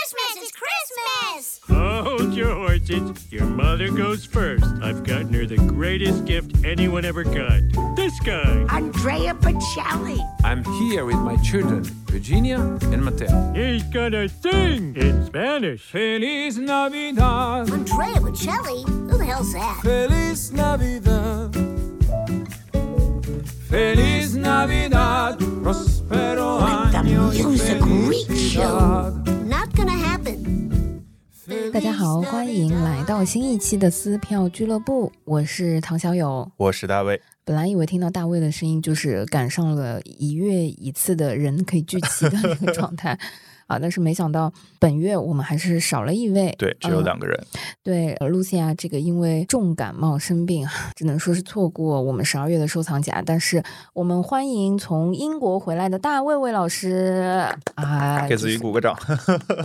Christmas! It's Christmas! Hold your horses. Your mother goes first. I've gotten her the greatest gift anyone ever got. This guy. Andrea Bocelli. I'm here with my children, Virginia and Matteo. He's gonna sing in Spanish. Feliz Navidad, Andrea Bocelli? Who the hell's that? Feliz Navidad. Feliz Navidad, prospero Let the año y music reach you. 大家好，欢迎来到新一期的撕票俱乐部，我是唐小友。我是大卫，本来以为听到大卫的声音，就是赶上了一月一次的人可以聚齐的 那个状态啊，但是没想到本月我们还是少了一位。对，只有嗯两个人。对，呃露西亚这个因为重感冒生病，只能说是错过我们十二月的收藏夹。但是我们欢迎从英国回来的大卫魏老师啊，给自己鼓个掌。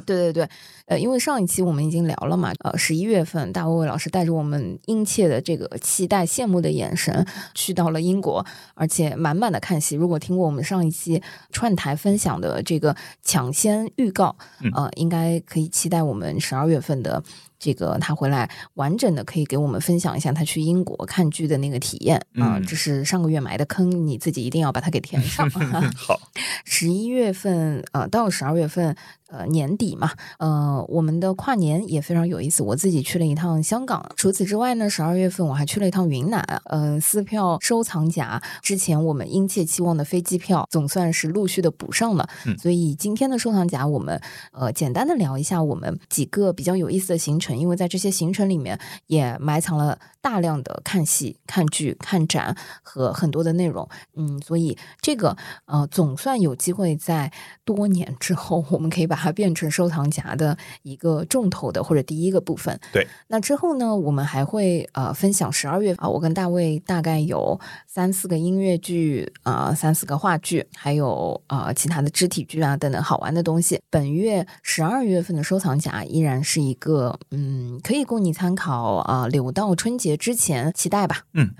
对 对对，呃，因为上一期我们已经聊了嘛，呃，十一月份大卫卫老师带着我们殷切的这个期待、羡慕的眼神去到了英国，而且满满的看戏。如果听过我们上一期串台分享的这个抢先预告，嗯呃，应该可以期待我们十二月份的。这个他回来完整的可以给我们分享一下他去英国看剧的那个体验啊、嗯这是上个月埋的坑，你自己一定要把它给填上。好，十一月份呃到十二月份呃年底嘛，呃我们的跨年也非常有意思。我自己去了一趟香港，除此之外呢，十二月份我还去了一趟云南。呃，撕票收藏夹之前我们殷切期望的飞机票总算是陆续的补上了，嗯所以今天的收藏夹我们呃简单的聊一下我们几个比较有意思的行程，因为在这些行程里面也埋藏了大量的看戏、看剧、看展和很多的内容。嗯，所以这个呃，总算有机会在多年之后，我们可以把它变成收藏夹的一个重头的或者第一个部分。对，那之后呢，我们还会呃分享十二月啊，我跟大卫大概有三四个音乐剧啊、三四个话剧，还有啊、其他的肢体剧啊等等好玩的东西。本月十二月份的收藏夹依然是一个嗯，可以供你参考啊、留到春节之前期待吧。嗯，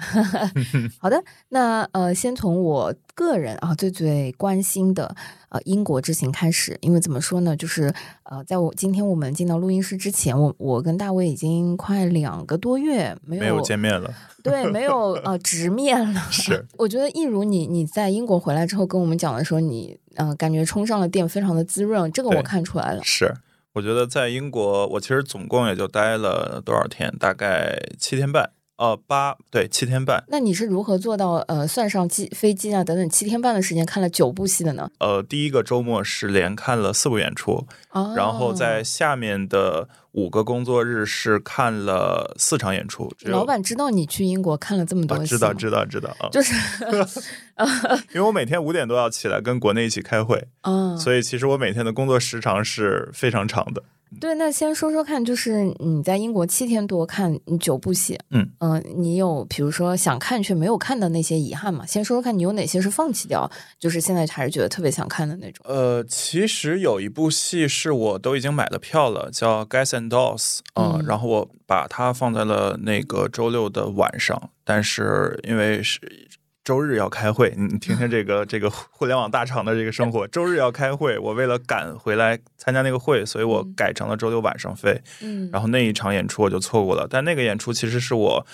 好的，那呃，先从我个人啊最最关心的呃英国之行开始，因为怎么说呢，就是呃，在我今天我们进到录音室之前，我我跟大卫已经快两个多月没有没有见面了。对，没有呃直面了。是，我觉得一如你你在英国回来之后跟我们讲的时候你，呃感觉充上了电，非常的滋润，这个我看出来了。是，我觉得在英国，我其实总共也就待了多少天，大概七天半，呃，八对七天半。那你是如何做到呃算上机飞机啊等等七天半的时间看了九部戏的呢？呃，第一个周末是连看了四部演出，哦，然后在下面的五个工作日是看了四场演出。老板知道你去英国看了这么多、啊知道知道知道啊，就是 因为我每天五点都要起来跟国内一起开会，嗯，所以其实我每天的工作时长是非常长的。对，那先说说看，就是你在英国七天多看九部戏，嗯呃你有比如说想看却没有看的那些遗憾吗？先说说看你有哪些是放弃掉，就是现在还是觉得特别想看的那种。呃，其实有一部戏是我都已经买了票了，叫《Guys and Dolls》啊、嗯然后我把它放在了那个周六的晚上，但是因为是周日要开会，你你听听这个这个互联网大厂的这个生活，周日要开会，我为了赶回来参加那个会，所以我嗯。改成了周六晚上飞，嗯。然后那一场演出我就错过了，但那个演出其实是我。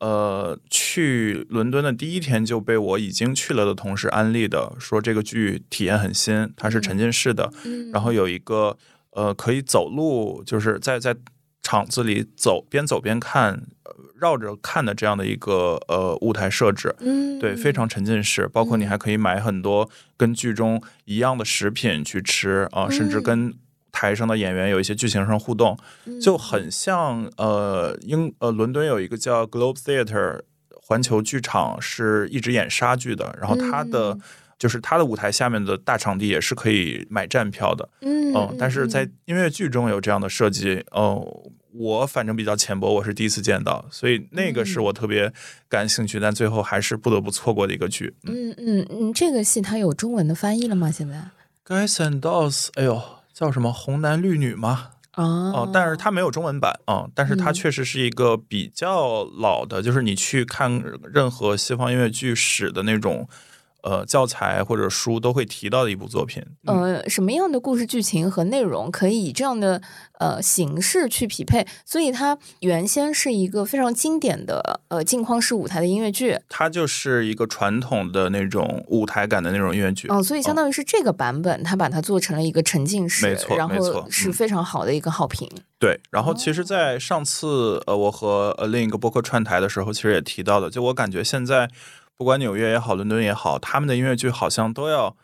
呃，去伦敦的第一天就被我已经去了的同事安利的，说这个剧体验很新，它是沉浸式的，嗯。然后有一个呃可以走路，就是在在场子里走，边走边看，呃绕着看的这样的一个呃舞台设置。嗯。对，非常沉浸式，包括你还可以买很多跟剧中一样的食品去吃啊、甚至嗯。跟台上的演员有一些剧情上互动，就很像呃英呃伦敦有一个叫 Globe Theatre 环球剧场，是一直演莎剧的，然后它的、嗯。就是它的舞台下面的大场地也是可以买站票的，嗯嗯，但是在音乐剧中有这样的设计，哦。我反正比较浅薄，我是第一次见到，所以那个是嗯我特别感兴趣，但最后还是不得不错过的一个剧。嗯嗯嗯嗯，这个戏它有中文的翻译了吗？现在 Guys and Dolls，哎呦，叫什么红男绿女吗？啊哦，但是它没有中文版啊、但是它嗯确实是一个比较老的，就是你去看任何西方音乐剧史的那种呃教材或者书都会提到的一部作品。呃，什么样的故事剧情和内容可以以这样的呃形式去匹配？所以它原先是一个非常经典的呃镜框式舞台的音乐剧，它就是一个传统的那种舞台感的那种音乐剧。哦、所以相当于是这个版本，它把它做成了一个沉浸式，没错然后是非常好的一个好评。对，然后其实，在上次呃，我和呃另一个播客串台的时候，其实也提到的，就我感觉现在不管纽约也好，伦敦也好，他们的音乐剧好像都要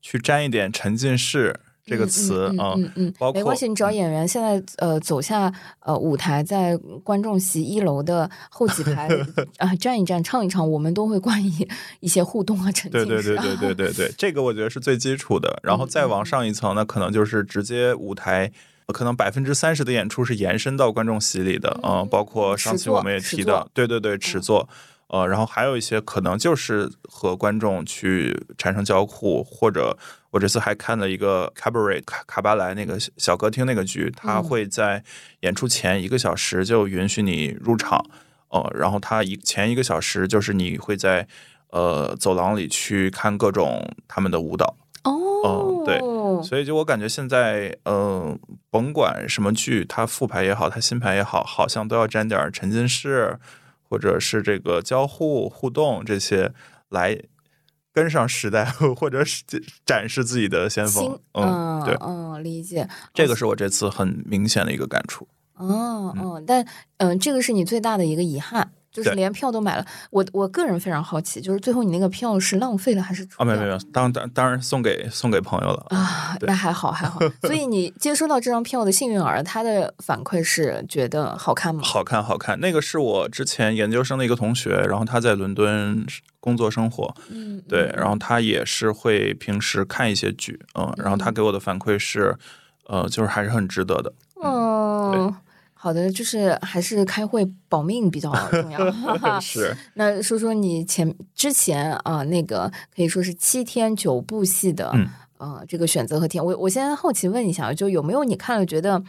去沾一点沉浸式这个词嗯啊、嗯嗯嗯包括没关系，你只要演员现在呃走下呃舞台，在观众席一楼的后几排 啊、站一站，唱一唱，我们都会冠以一些互动和沉浸式。对对对对对对对，这个我觉得是最基础的。然后嗯再往上一层呢，可能就是直接舞台，呃可能百分之三十的演出是延伸到观众席里的，嗯、包括上期我们也提到，对对对，尺作。呃，然后还有一些可能就是和观众去产生交互，或者我这次还看了一个 cabaret 卡卡巴莱那个小小歌厅那个剧，它嗯。会在演出前一个小时就允许你入场，呃，然后他一前一个小时就是你会在呃走廊里去看各种他们的舞蹈，哦，对。所以就我感觉现在呃，甭管什么剧，它复排也好，它新排也好，好像都要沾点儿沉浸式或者是这个交互互动这些来跟上时代，或者是展示自己的先锋。嗯，对，嗯，理解。这个是我这次很明显的一个感触。哦哦，但嗯、这个是你最大的一个遗憾，就是连票都买了。我我个人非常好奇，就是最后你那个票是浪费了还是出啊，没有没有，当当当然送给送给朋友了。啊，那还好还好。所以你接收到这张票的幸运儿，他的反馈是觉得好看吗？好看，好看。那个是我之前研究生的一个同学，然后他在伦敦工作生活，嗯，对，然后他也是会平时看一些剧，嗯，然后他给我的反馈是，呃，就是还是很值得的。嗯，好的，就是还是开会保命比较重要。是，那说说你前之前啊、那个可以说是七天九部戏的，嗯呃，这个选择和体验。我我先好奇问一下，就有没有你看了觉得，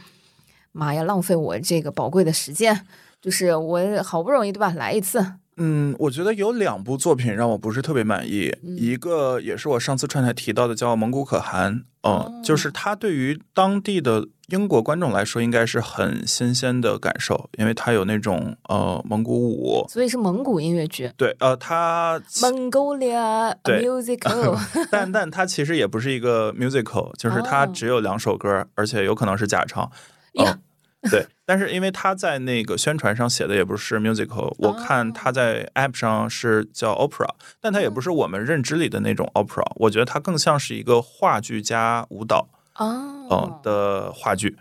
妈呀，浪费我这个宝贵的时间？就是我好不容易对吧，来一次，嗯，我觉得有两部作品让我不是特别满意，嗯一个也是我上次串台提到的，叫《蒙古可汗》，嗯、哦就是它对于当地的英国观众来说，应该是很新鲜的感受，因为它有那种呃蒙古舞，所以是蒙古音乐剧对，呃，它，Mongolia 对 musical。但但它其实也不是一个 musical，就是它哦只有两首歌，而且有可能是假唱。对，但是因为他在那个宣传上写的也不是 musical，我看他在 app 上是叫 opera，但它也不是我们认知里的那种 opera，我觉得它更像是一个话剧加舞蹈哦嗯、的话剧。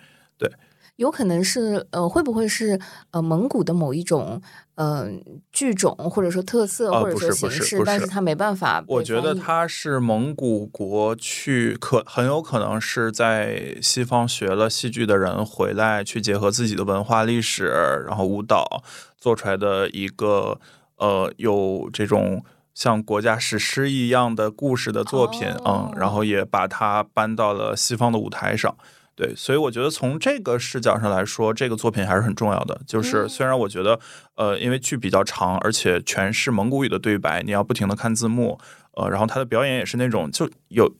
有可能是呃，会不会是呃蒙古的某一种呃剧种或者说特色、或者说形式，但是它没办法我觉得翻译他是蒙古国去可很有可能是在西方学了戏剧的人回来，去结合自己的文化历史，然后舞蹈做出来的一个呃有这种像国家史诗一样的故事的作品，哦嗯，然后也把它搬到了西方的舞台上。对，所以我觉得从这个视角上来说，这个作品还是很重要的。就是嗯虽然我觉得，呃，因为剧比较长，而且全是蒙古语的对白，你要不停的看字幕，呃，然后他的表演也是那种就有，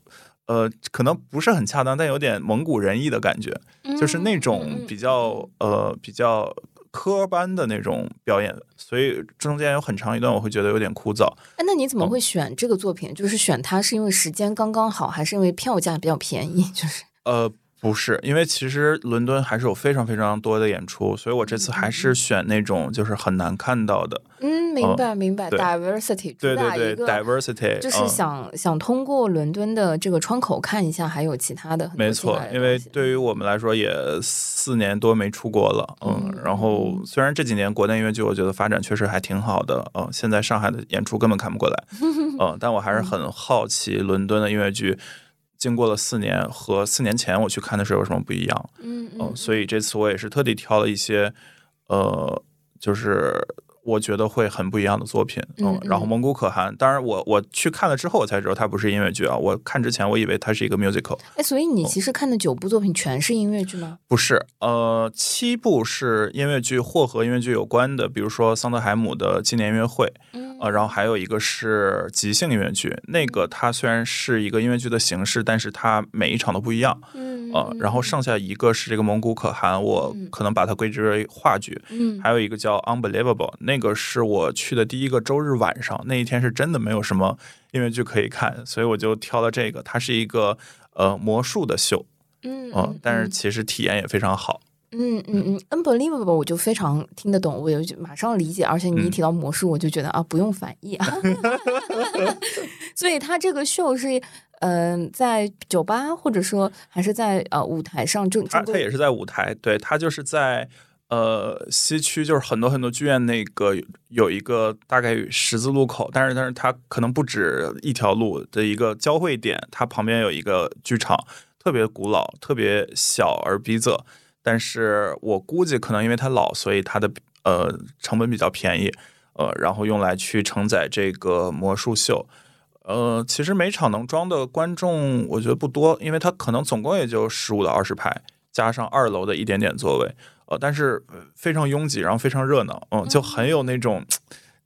呃，可能不是很恰当，但有点蒙古人意的感觉，就是那嗯种比较呃比较科班的那种表演，所以中间有很长一段我会觉得有点枯燥。哎，那你怎嗯么会选这个作品？就是选它是因为时间刚刚好，还是因为票价比较便宜？就是呃，不是，因为其实伦敦还是有非常非常多的演出，所以我这次还是选那种就是很难看到的。嗯，明白明白对，diversity 对对对，diversity，就是嗯想、想通过伦敦的这个窗口看一下，还有其他的没错因为对于我们来说也四年多没出国了，嗯，嗯然后虽然这几年国内音乐剧我觉得发展确实还挺好的，嗯，现在上海的演出根本看不过来，嗯，但我还是很好奇伦敦的音乐剧。经过了四年，和四年前我去看的时候有什么不一样？嗯嗯，嗯，所以这次我也是特地挑了一些，呃，就是我觉得会很不一样的作品。嗯然后嗯蒙古可汗，当然我我去看了之后我才知道它不是音乐剧啊，我看之前我以为它是一个 musical，哎，所以你其实看的九部作品全是音乐剧吗？不是，呃，七部是音乐剧或和音乐剧有关的，比如说桑德海姆的纪念音乐会，嗯呃，然后还有一个是即兴音乐剧，那个它虽然是一个音乐剧的形式，但是它每一场都不一样，嗯呃，然后剩下一个是这个蒙古可汗，我嗯可能把它归之为话剧，嗯还有一个叫 Unbelievable，那个是我去的第一个周日晚上，那一天是真的没有什么音乐剧可以看，所以我就挑了这个，它是一个呃魔术的秀，嗯嗯，但是其实体验也非常好。嗯嗯嗯，unbelievable，我就非常听得懂，我就马上理解。而且你一嗯提到魔术，我就觉得啊，不用翻译啊。所以他这个秀是，嗯、在酒吧或者说还是在呃舞台上正正规它它也是在舞台，对，它就是在呃西区，就是很多很多剧院那个有一个大概十字路口，但是但是它可能不止一条路的一个交汇点，它旁边有一个剧场，特别古老，特别小而逼仄，但是我估计可能因为它老，所以它的呃成本比较便宜，呃，然后用来去承载这个魔术秀。呃，其实每场能装的观众，我觉得不多，因为它可能总共也就十五到二十排，加上二楼的一点点座位，呃，但是呃非常拥挤，然后非常热闹，嗯，就很有那种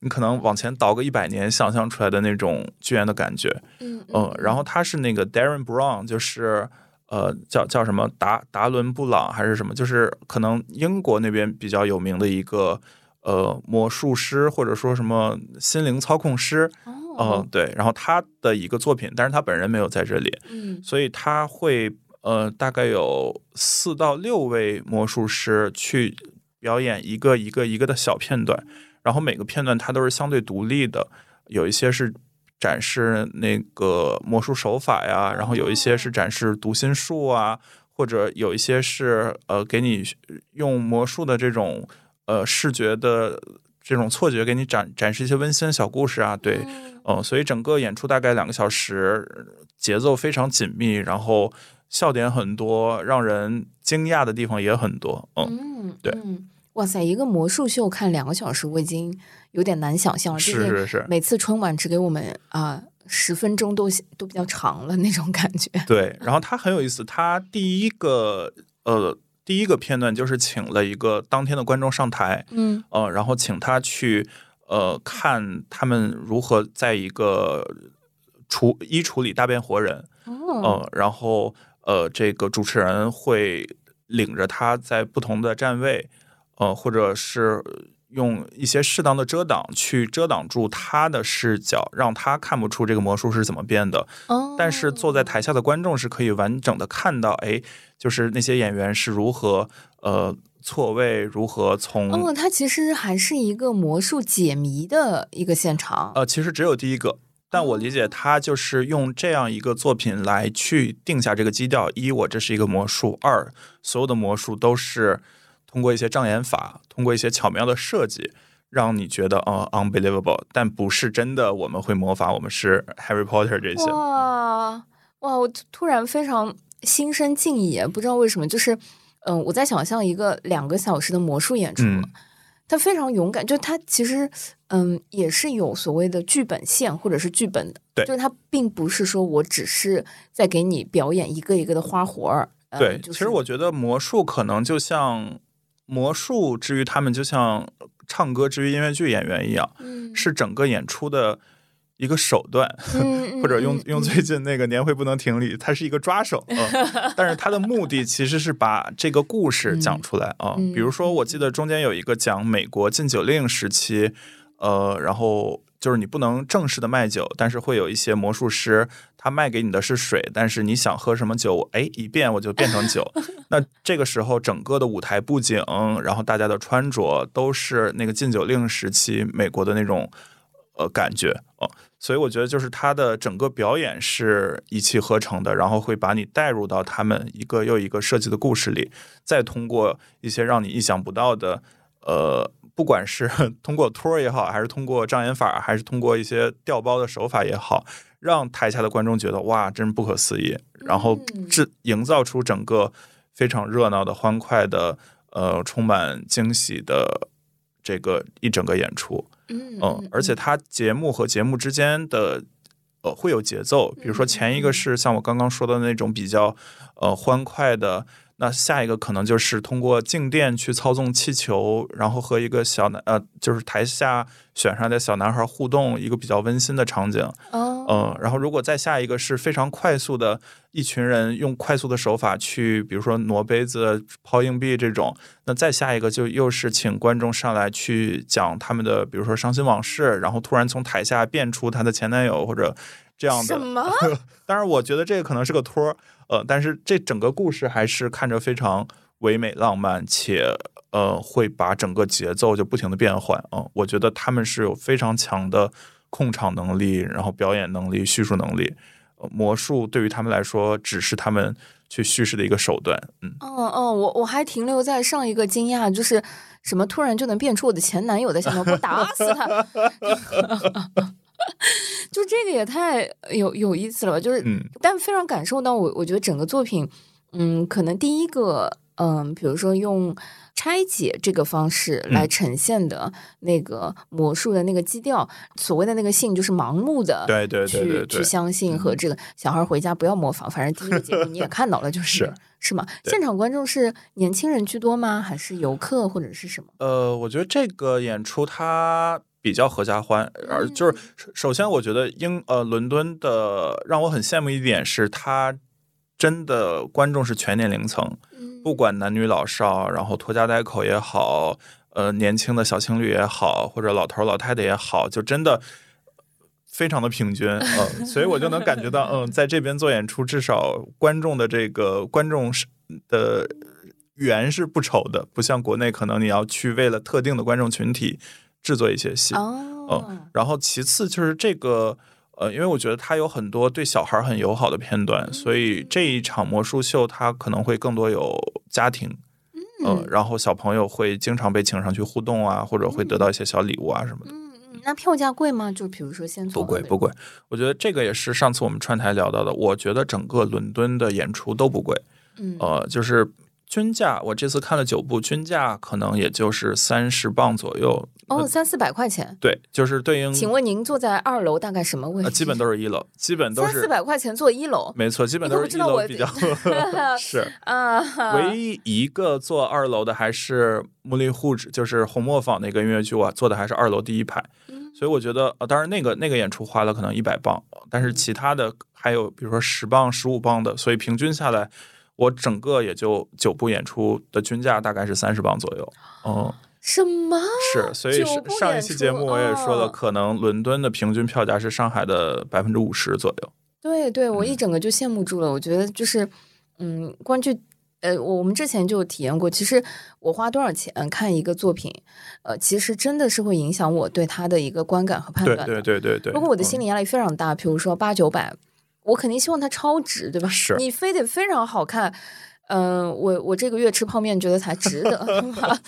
你可能往前倒个一百年想象出来的那种剧院的感觉，嗯嗯，然后他是那个 Darren Brown，就是呃叫叫什么达达伦布朗还是什么，就是可能英国那边比较有名的一个呃魔术师或者说什么心灵操控师，嗯、哦对，然后他的一个作品，但是他本人没有在这里，嗯。所以他会呃大概有四到六位魔术师去表演一个一个一个的小片段，然后每个片段它都是相对独立的，有一些是展示那个魔术手法呀，然后有一些是展示读心术啊，或者有一些是呃给你用魔术的这种呃视觉的。这种错觉给你展展示一些温馨小故事啊，对，嗯，所以整个演出大概两个小时，节奏非常紧密，然后笑点很多，让人惊讶的地方也很多，嗯，嗯，对嗯，哇塞，一个魔术秀看两个小时，我已经有点难想象了。是是是，每次春晚只给我们啊十、分钟都都比较长了那种感觉。对。然后他很有意思，他第一个呃第一个片段就是请了一个当天的观众上台，嗯呃，然后请他去呃看他们如何在一个处衣橱里大变活人，哦呃，然后呃，这个主持人会领着他在不同的站位，呃，或者是用一些适当的遮挡去遮挡住他的视角，让他看不出这个魔术是怎么变的。哦，但是坐在台下的观众是可以完整的看到，哎，就是那些演员是如何呃错位，如何从、哦，它其实还是一个魔术解谜的一个现场。呃，其实只有第一个。但我理解他就是用这样一个作品来去定下这个基调：一，我这是一个魔术；二，所有的魔术都是通过一些障眼法，通过一些巧妙的设计，让你觉得呃 unbelievable，但不是真的我们会魔法，我们是 Harry Potter 这些。哇哇！我突突然非常心生敬意，不知道为什么，就是嗯、我在想象一个两个小时的魔术演出，嗯他非常勇敢，就他其实嗯也是有所谓的剧本线或者是剧本的，对就是他并不是说我只是在给你表演一个一个的花活儿。呃对，就是、其实我觉得魔术可能就像魔术之于他们，就像唱歌之于音乐剧演员一样，嗯是整个演出的一个手段。嗯 或者用嗯用最近那个年会不能停里，它是一个抓手，嗯，但是它的目的其实是把这个故事讲出来啊。嗯比如说，我记得中间有一个讲美国禁酒令时期，呃，然后就是你不能正式的卖酒，但是会有一些魔术师，他卖给你的是水，但是你想喝什么酒，哎，一变我就变成酒。那这个时候，整个的舞台布景，然后大家的穿着都是那个禁酒令时期美国的那种呃感觉哦。所以我觉得就是他的整个表演是一气呵成的，然后会把你带入到他们一个又一个设计的故事里，再通过一些让你意想不到的，呃，不管是 通过托儿也好，还是通过障眼法，还是通过一些调包的手法也好，让台下的观众觉得哇，真不可思议，然后制营造出整个非常热闹的、欢快的、呃，充满惊喜的。这个一整个演出。嗯嗯，而且它节目和节目之间的呃会有节奏，比如说前一个是像我刚刚说的那种比较呃欢快的，那下一个可能就是通过静电去操纵气球，然后和一个小男呃就是台下选上的小男孩互动，一个比较温馨的场景。哦，嗯，然后如果再下一个是非常快速的，一群人用快速的手法去，比如说挪杯子、抛硬币这种，那再下一个就又是请观众上来去讲他们的，比如说伤心往事，然后突然从台下变出她的前男友或者这样的。什么？当然，我觉得这个可能是个托儿，呃，但是这整个故事还是看着非常唯美浪漫，且呃会把整个节奏就不停的变换啊、我觉得他们是有非常强的控场能力，然后表演能力、叙述能力。魔术对于他们来说，只是他们去叙事的一个手段。嗯，嗯嗯，我我还停留在上一个惊讶，就是什么突然就能变出我的前男友在下面，我打死他。就这个也太有有意思了吧？就是，嗯但非常感受到我，我觉得整个作品，嗯，可能第一个，嗯，比如说用拆解这个方式来嗯呈现的那个魔术的那个基调，所谓的那个信就是盲目的，对对对对去去相信和这个小孩回家不要模仿，反正第一个节目你也看到了，就是是是吗？现场观众是年轻人居多吗？还是游客或者是什么？呃，我觉得这个演出它比较合家欢，而就是首首先，我觉得英呃伦敦的让我很羡慕一点是，它真的观众是全年龄层，不管男女老少，然后拖家带口也好，呃，年轻的小情侣也好，或者老头老太太也好，就真的。非常的平均，嗯，所以我就能感觉到，嗯，在这边做演出，至少观众的这个观众是的源是不愁的，不像国内可能你要去为了特定的观众群体制作一些戏，哦，嗯，然后其次就是这个，呃，因为我觉得它有很多对小孩很友好的片段，所以这一场魔术秀它可能会更多有家庭，嗯、然后小朋友会经常被请上去互动啊，或者会得到一些小礼物啊什么的。嗯嗯，那票价贵吗？就比如说先不贵不贵，我觉得这个也是上次我们串台聊到的。我觉得整个伦敦的演出都不贵，嗯呃，就是均价，我这次看了九部，均价可能也就是三十磅左右。哦，三四百块钱。对，就是对应，请问您坐在二楼大概什么位置？呃，基本都是一楼，基本都是三四百块钱坐一楼没错，基本都是一楼比较 是。啊，唯一一个坐二楼的还是穆利护指，就是红磨坊那个音乐剧，我坐的还是二楼第一排，嗯所以我觉得，呃，当然那个那个演出花了可能一百磅，但是其他的还有比如说十磅、十五磅的，所以平均下来，我整个也就九部演出的均价大概是三十磅左右。嗯，什么？是，所以上一期节目我也说了，哦可能伦敦的平均票价是上海的百分之五十左右。对对，我嗯一整个就羡慕住了。我觉得就是，嗯，观剧，呃，我我们之前就有体验过。其实我花多少钱看一个作品，呃，其实真的是会影响我对他的一个观感和判断对。对对对对。如果我的嗯心理压力非常大，比如说八九百，我肯定希望它超值，对吧？是你非得非常好看，嗯、我我这个月吃泡面觉得才值得，对吧？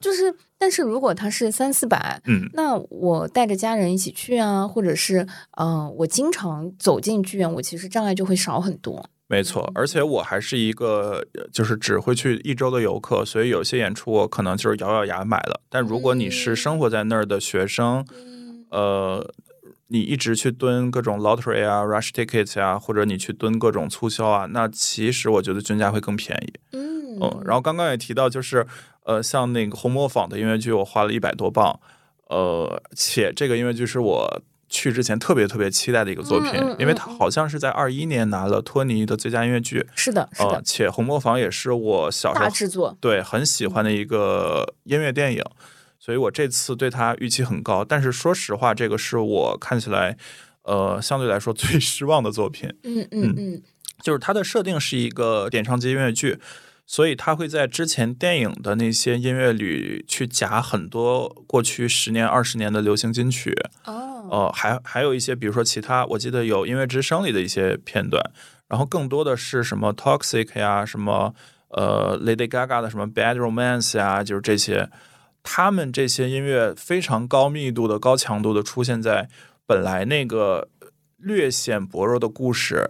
就是，但是如果它是三四百，嗯，那我带着家人一起去啊，或者是嗯、呃我经常走进剧院，我其实障碍就会少很多。没错，而且我还是一个呃就是只会去一周的游客，所以有些演出我可能就是咬咬牙买了。但如果你是生活在那儿的学生，呃，你一直去蹲各种 lottery 啊、rush tickets 啊，或者你去蹲各种促销啊，那其实我觉得均价会更便宜。嗯嗯，然后刚刚也提到，就是呃，像那个红磨坊的音乐剧，我花了一百多磅，呃，且这个音乐剧是我去之前特别特别期待的一个作品，嗯嗯因为它好像是在二一年拿了托尼的最佳音乐剧，是的，是呃的，，且红磨坊也是我小时候大制作。对很喜欢的一个音乐电影，所以我这次对它预期很高。但是说实话，这个是我看起来呃相对来说最 失望的作品。嗯嗯嗯就是它的设定是一个点唱机音乐剧，所以它会在之前电影的那些音乐里去夹很多过去十年、二十年的流行金曲，哦，呃，还还有一些，比如说其他，我记得有音乐之声里的一些片段，然后更多的是什么 Toxic 呀，什么呃 Lady Gaga 的什么 Bad Romance 呀，就是这些，他们这些音乐非常高密度的、高强度的出现在本来那个略显薄弱的故事。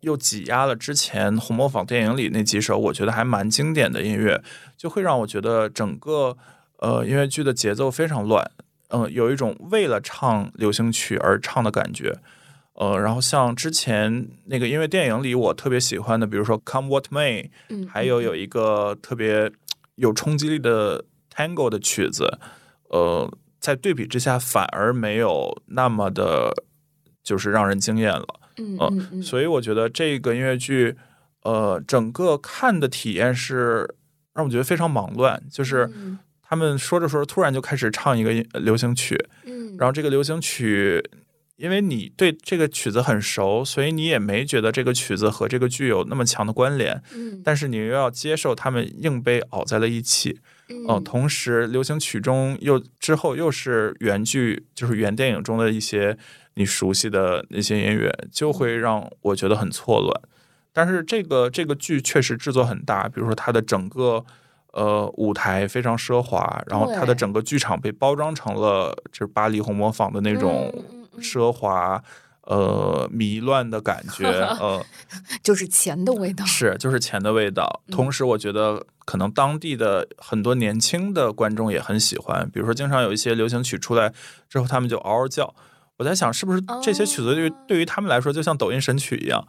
又挤压了之前红磨坊电影里那几首我觉得还蛮经典的音乐，就会让我觉得整个呃音乐剧的节奏非常乱，嗯、有一种为了唱流行曲而唱的感觉。呃，然后像之前那个音乐电影里，我特别喜欢的，比如说《Come What May》，嗯，还有有一个特别有冲击力的 Tango 的曲子，呃，在对比之下反而没有那么的，就是让人惊艳了。嗯呃嗯嗯，所以我觉得这个音乐剧，呃，整个看的体验是让我觉得非常忙乱，就是嗯他们说着说着突然就开始唱一个流行曲，嗯，然后这个流行曲。因为你对这个曲子很熟，所以你也没觉得这个曲子和这个剧有那么强的关联。嗯但是你又要接受他们硬被熬在了一起，嗯嗯、同时流行曲中又之后又是原剧，就是原电影中的一些你熟悉的那些音乐，就会让我觉得很错乱。但是这个这个剧确实制作很大，比如说它的整个呃舞台非常奢华，然后它的整个剧场被包装成了就是巴黎红磨坊的那种嗯嗯嗯奢华。呃，迷乱的感觉，呃，就是钱的味道，是，就是钱的味道。嗯同时，我觉得可能当地的很多年轻的观众也很喜欢，比如说经常有一些流行曲出来之后，他们就嗷嗷叫。我在想，是不是这些曲子对对于他们来说就像抖音神曲一样？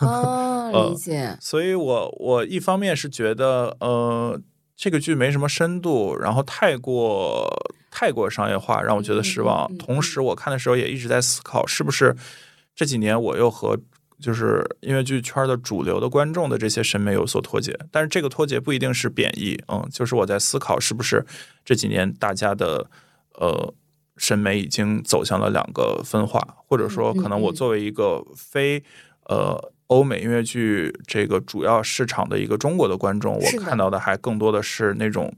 哦，呃理解，所以我我一方面是觉得，呃，这个剧没什么深度，然后太过太过商业化，让我觉得失望。同时，我看的时候也一直在思考，是不是这几年我又和就是音乐剧圈的主流的观众的这些审美有所脱节。但是这个脱节不一定是贬义，嗯，就是我在思考，是不是这几年大家的呃。审美已经走向了两个分化，或者说，可能我嗯作为一个非呃欧美音乐剧这个主要市场的一个中国的观众，我看到的还更多的是那种，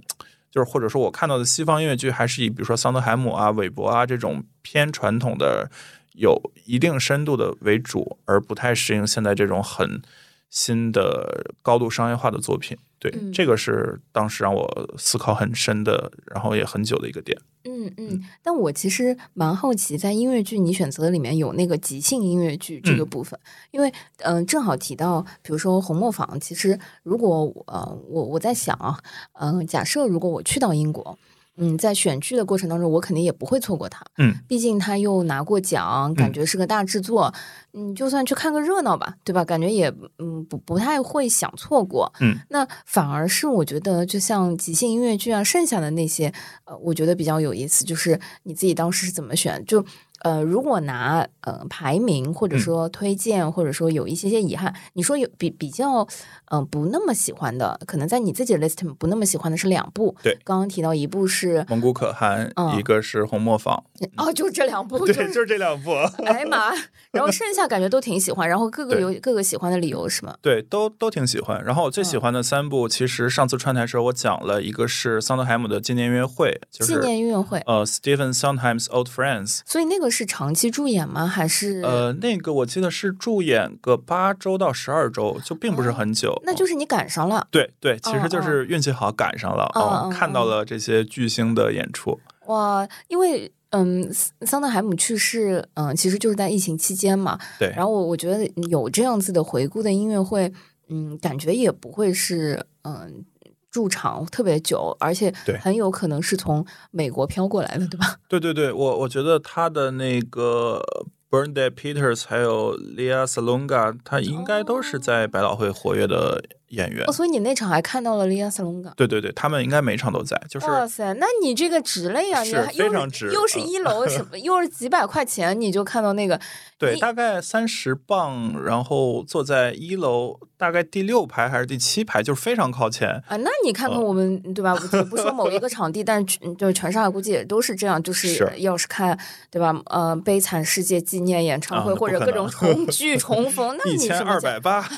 就是或者说我看到的西方音乐剧还是以比如说桑德海姆啊、韦伯啊这种偏传统的、有一定深度的为主，而不太适应现在这种很新的高度商业化的作品。对，嗯这个是当时让我思考很深的，然后也很久的一个点。嗯嗯，但我其实蛮好奇，在音乐剧你选择的里面有那个即兴音乐剧这个嗯部分，因为嗯、呃正好提到，比如说红磨坊，其实如果呃我我在想啊，嗯、假设如果我去到英国。嗯，在选剧的过程当中，我肯定也不会错过他。嗯，毕竟他又拿过奖，感觉是个大制作。嗯，就算去看个热闹吧，对吧？感觉也嗯不不太会想错过。嗯，那反而是我觉得，就像即兴音乐剧啊，剩下的那些，呃，我觉得比较有意思，就是你自己当时是怎么选？就呃，如果拿呃排名或者嗯说推荐，或者说有一些些遗憾，你说有比比较嗯、呃不那么喜欢的，可能在你自己的 list 不那么喜欢的是两部。对刚刚提到一部是蒙古可汗，嗯一个是红磨坊，哦，就这两部，对，就就是这两部。哎呀妈！然后剩下感觉都挺喜欢，然后各个有各个喜欢的理由是吗？对，都都挺喜欢。然后我最喜嗯欢的三部，其实上次串台时候我讲了一个是桑德海姆的纪念音乐会，就是纪念音乐会，呃 Stephen Sondheim's Old Friends。所以那个是长期驻演吗？还是呃，那个我记得是驻演个八周到十二周，就并不是很久。哦那就是你赶上了对对，其哦实就是运气好赶上了哦啊、哦看到了这些巨星的演出。哇！因为嗯，桑桑德海姆去世，嗯，其实就是在疫情期间嘛。对，然后我我觉得有这样子的回顾的音乐会，嗯，感觉也不会是嗯。驻场特别久，而且很有可能是从美国飘过来的，对吧？对对对，我我觉得他的那个 Bernadette Peters 还有 Lia Salonga，他应该都是在百老汇活跃的演员。哦，所以你那场还看到了利亚斯隆港。对对对，他们应该每场都在，就是哇塞，那你这个值了呀！你还又非常值嗯又是一楼什么，又是几百块钱，你就看到那个 对，大概三十磅，然后坐在一楼，大概第六排还是第七排，就是非常靠前。啊，那你看看嗯我们、对吧？我不说某一个 场地，但就是全上海估计也都是这样，就是是要是看对吧？呃，悲惨世界纪念演唱会、或者各种重聚 重逢，那一你一千二百八，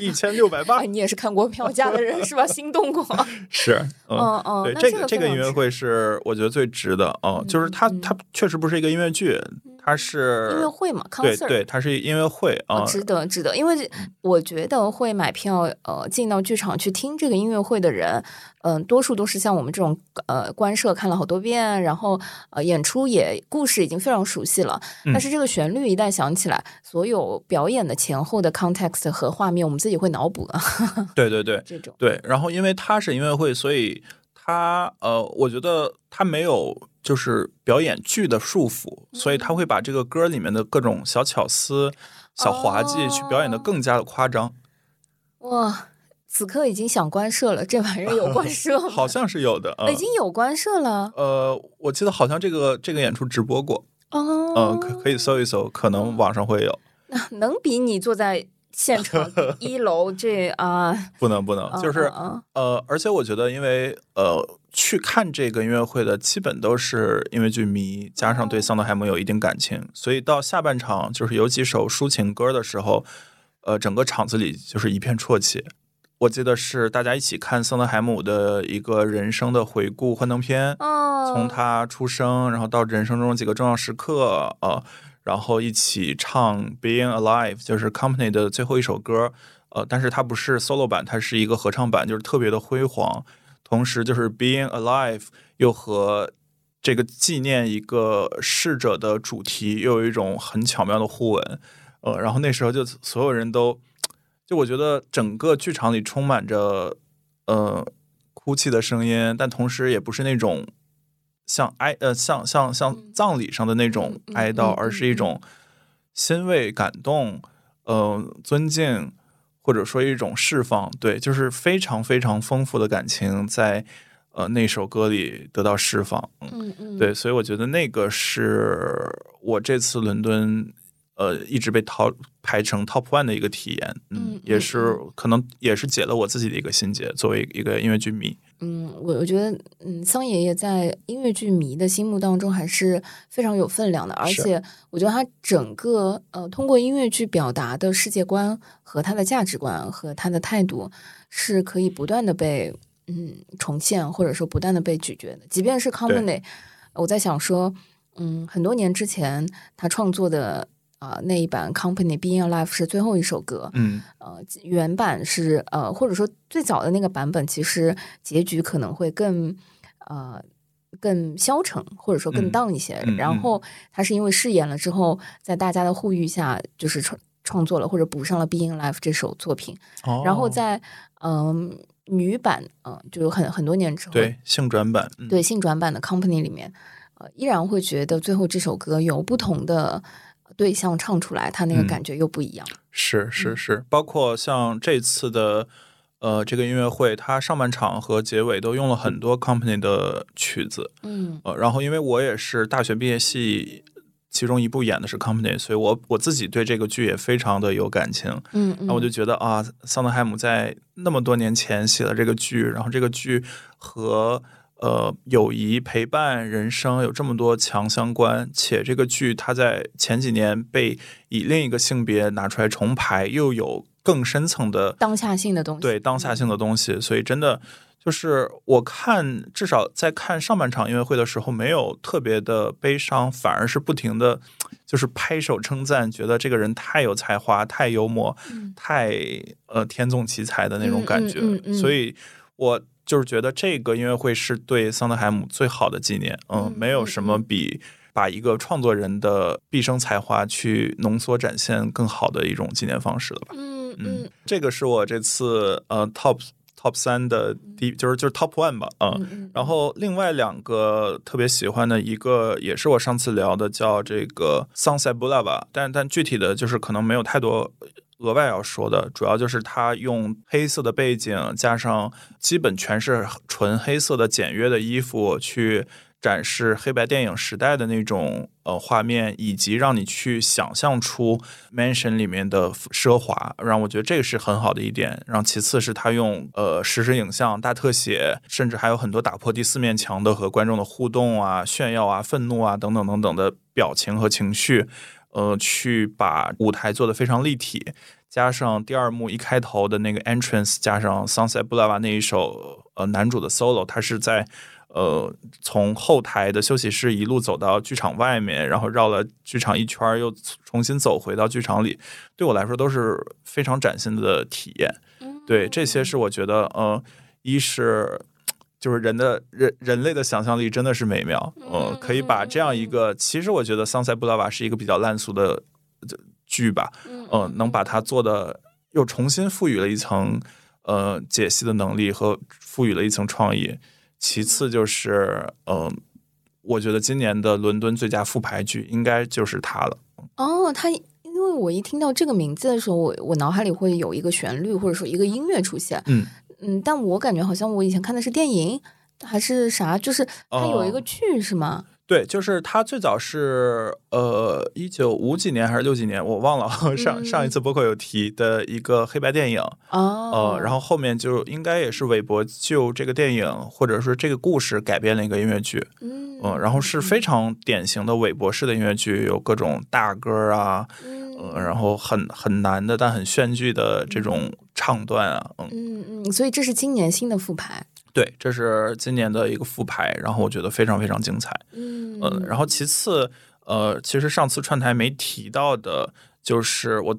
一千六百八哎，，你也是看过票价的人 是吧？心动过，是，嗯嗯对，那这个这个音乐会是我觉得最值的哦，就是它嗯。它确实不是一个音乐剧，它是音乐会嘛，concert。对对，它是音乐会啊哦，，值得，值得，因为我觉得会买票，呃，进到剧场去听这个音乐会的人，嗯、多数都是像我们这种呃官摄看了好多遍，然后呃演出也故事已经非常熟悉了，但是这个旋律一旦响起来，所有表演的前后的 context 和画面，我们自己会脑补啊，对对对这种。对。然后因为它是音乐会，所以他呃，我觉得他没有就是表演剧的束缚，所以他会把这个歌里面的各种小巧思、小滑稽去表演的更加的夸张。哇，此刻已经想关摄了，这玩意儿有关 摄吗？好像是有的，已经有关摄了。呃，我记得好像这个这个演出直播过，哦，嗯，可可以搜一搜，可能网上会有。那能比你坐在现场 一楼这啊？不能不能，就是呃，而且我觉得，因为呃，去看这个音乐会的基本都是音乐剧迷，加上对桑德海姆有一定感情，所以到下半场就是有几首抒情歌的时候，呃，整个场子里就是一片啜泣。我记得是大家一起看桑德海姆的一个人生的回顾幻灯片，从他出生，然后到人生中几个重要时刻呃。然后一起唱《Being Alive》，就是 Company 的最后一首歌，呃，但是它不是 solo 版，它是一个合唱版，就是特别的辉煌。同时，就是《Being Alive》又和这个纪念一个逝者的主题又有一种很巧妙的互文，呃，然后那时候就所有人都，就我觉得整个剧场里充满着呃哭泣的声音，但同时也不是那种。像哀呃像像像葬礼上的那种哀悼，而是一种欣慰、感动、呃尊敬，或者说一种释放。对，就是非常非常丰富的感情在呃那首歌里得到释放。嗯嗯，对，所以我觉得那个是我这次伦敦呃一直被淘排成 top one 的一个体验。嗯，也是可能也是解了我自己的一个心结，作为一个音乐剧迷。嗯，我我觉得，嗯，桑爷爷在音乐剧迷的心目当中还是非常有分量的，而且我觉得他整个呃通过音乐剧表达的世界观和他的价值观和他的态度是可以不断的被嗯重现，或者说不断的被咀嚼的。即便是 Company，我在想说，嗯，很多年之前他创作的。啊，那一版《Company Being Alive》是最后一首歌，嗯，呃，原版是呃，或者说最早的那个版本，其实结局可能会更呃更消沉，或者说更荡一些。然后他是因为饰演了之后，在大家的呼吁下，就是创创作了或者补上了《Being Alive》这首作品。然后在嗯女版，嗯，就是很很多年之后，对性转版，对性转版的《Company》里面，呃，依然会觉得最后这首歌有不同的。对象唱出来，他那个感觉又不一样。是是是，包括像这次的呃这个音乐会，它上半场和结尾都用了很多 Company 的曲子。嗯，呃，然后因为我也是大学毕业戏其中一部演的是 Company，所以我我自己对这个剧也非常的有感情。嗯，那我就觉得啊，桑德海姆在那么多年前写了这个剧，然后这个剧和。呃，友谊、陪伴、人生有这么多强相关，且这个剧它在前几年被以另一个性别拿出来重排，又有更深层的当下性的东西，对当下性的东西，所以真的就是我看，至少在看上半场音乐会的时候，没有特别的悲伤，反而是不停的，就是拍手称赞，觉得这个人太有才华、太幽默、太呃天纵奇才的那种感觉，所以我。就是觉得这个音乐会是对桑德海姆最好的纪念，嗯，没有什么比把一个创作人的毕生才华去浓缩展现更好的一种纪念方式了吧？嗯嗯，这个是我这次呃 top top 三的第，就是就是 top one 吧，嗯，然后另外两个特别喜欢的一个也是我上次聊的，叫这个 Sunset Boulevard，但但具体的就是可能没有太多。额外要说的，主要就是他用黑色的背景，加上基本全是纯黑色的简约的衣服，去展示黑白电影时代的那种呃画面，以及让你去想象出 mansion 里面的奢华，让我觉得这个是很好的一点。然后其次是他用呃实时影像、大特写，甚至还有很多打破第四面墙的和观众的互动啊、炫耀啊、愤怒啊等等等等的表情和情绪。呃，去把舞台做的非常立体，加上第二幕一开头的那个 entrance，加上 Sunset Boulevard 那一首呃男主的 solo，他是在呃从后台的休息室一路走到剧场外面，然后绕了剧场一圈，又重新走回到剧场里，对我来说都是非常崭新的体验。对，这些是我觉得，呃，一是。就是人的人人类的想象力真的是美妙，嗯，可以把这样一个，其实我觉得《桑塞布拉瓦》是一个比较烂俗的剧吧，嗯，能把它做的又重新赋予了一层呃解析的能力和赋予了一层创意，其次就是呃，我觉得今年的伦敦最佳复排剧应该就是它了。哦，他因为我一听到这个名字的时候，我我脑海里会有一个旋律或者说一个音乐出现，嗯嗯，但我感觉好像我以前看的是电影还是啥，就是它有一个哦剧是吗？对，就是他最早是呃一九五几年还是六几年，我忘了。上嗯上一次播客有提的一个黑白电影，哦。呃，，然后后面就应该也是韦伯就这个电影或者说这个故事改编了一个音乐剧，嗯嗯、然后是非常典型的韦伯式的音乐剧，有各种大歌啊，嗯呃，然后很很难的但很炫剧的这种唱段啊，嗯，嗯嗯，所以这是今年新的复排，对，这是今年的一个复排，然后我觉得非常非常精彩。嗯嗯，然后其次，呃，其实上次串台没提到的，就是我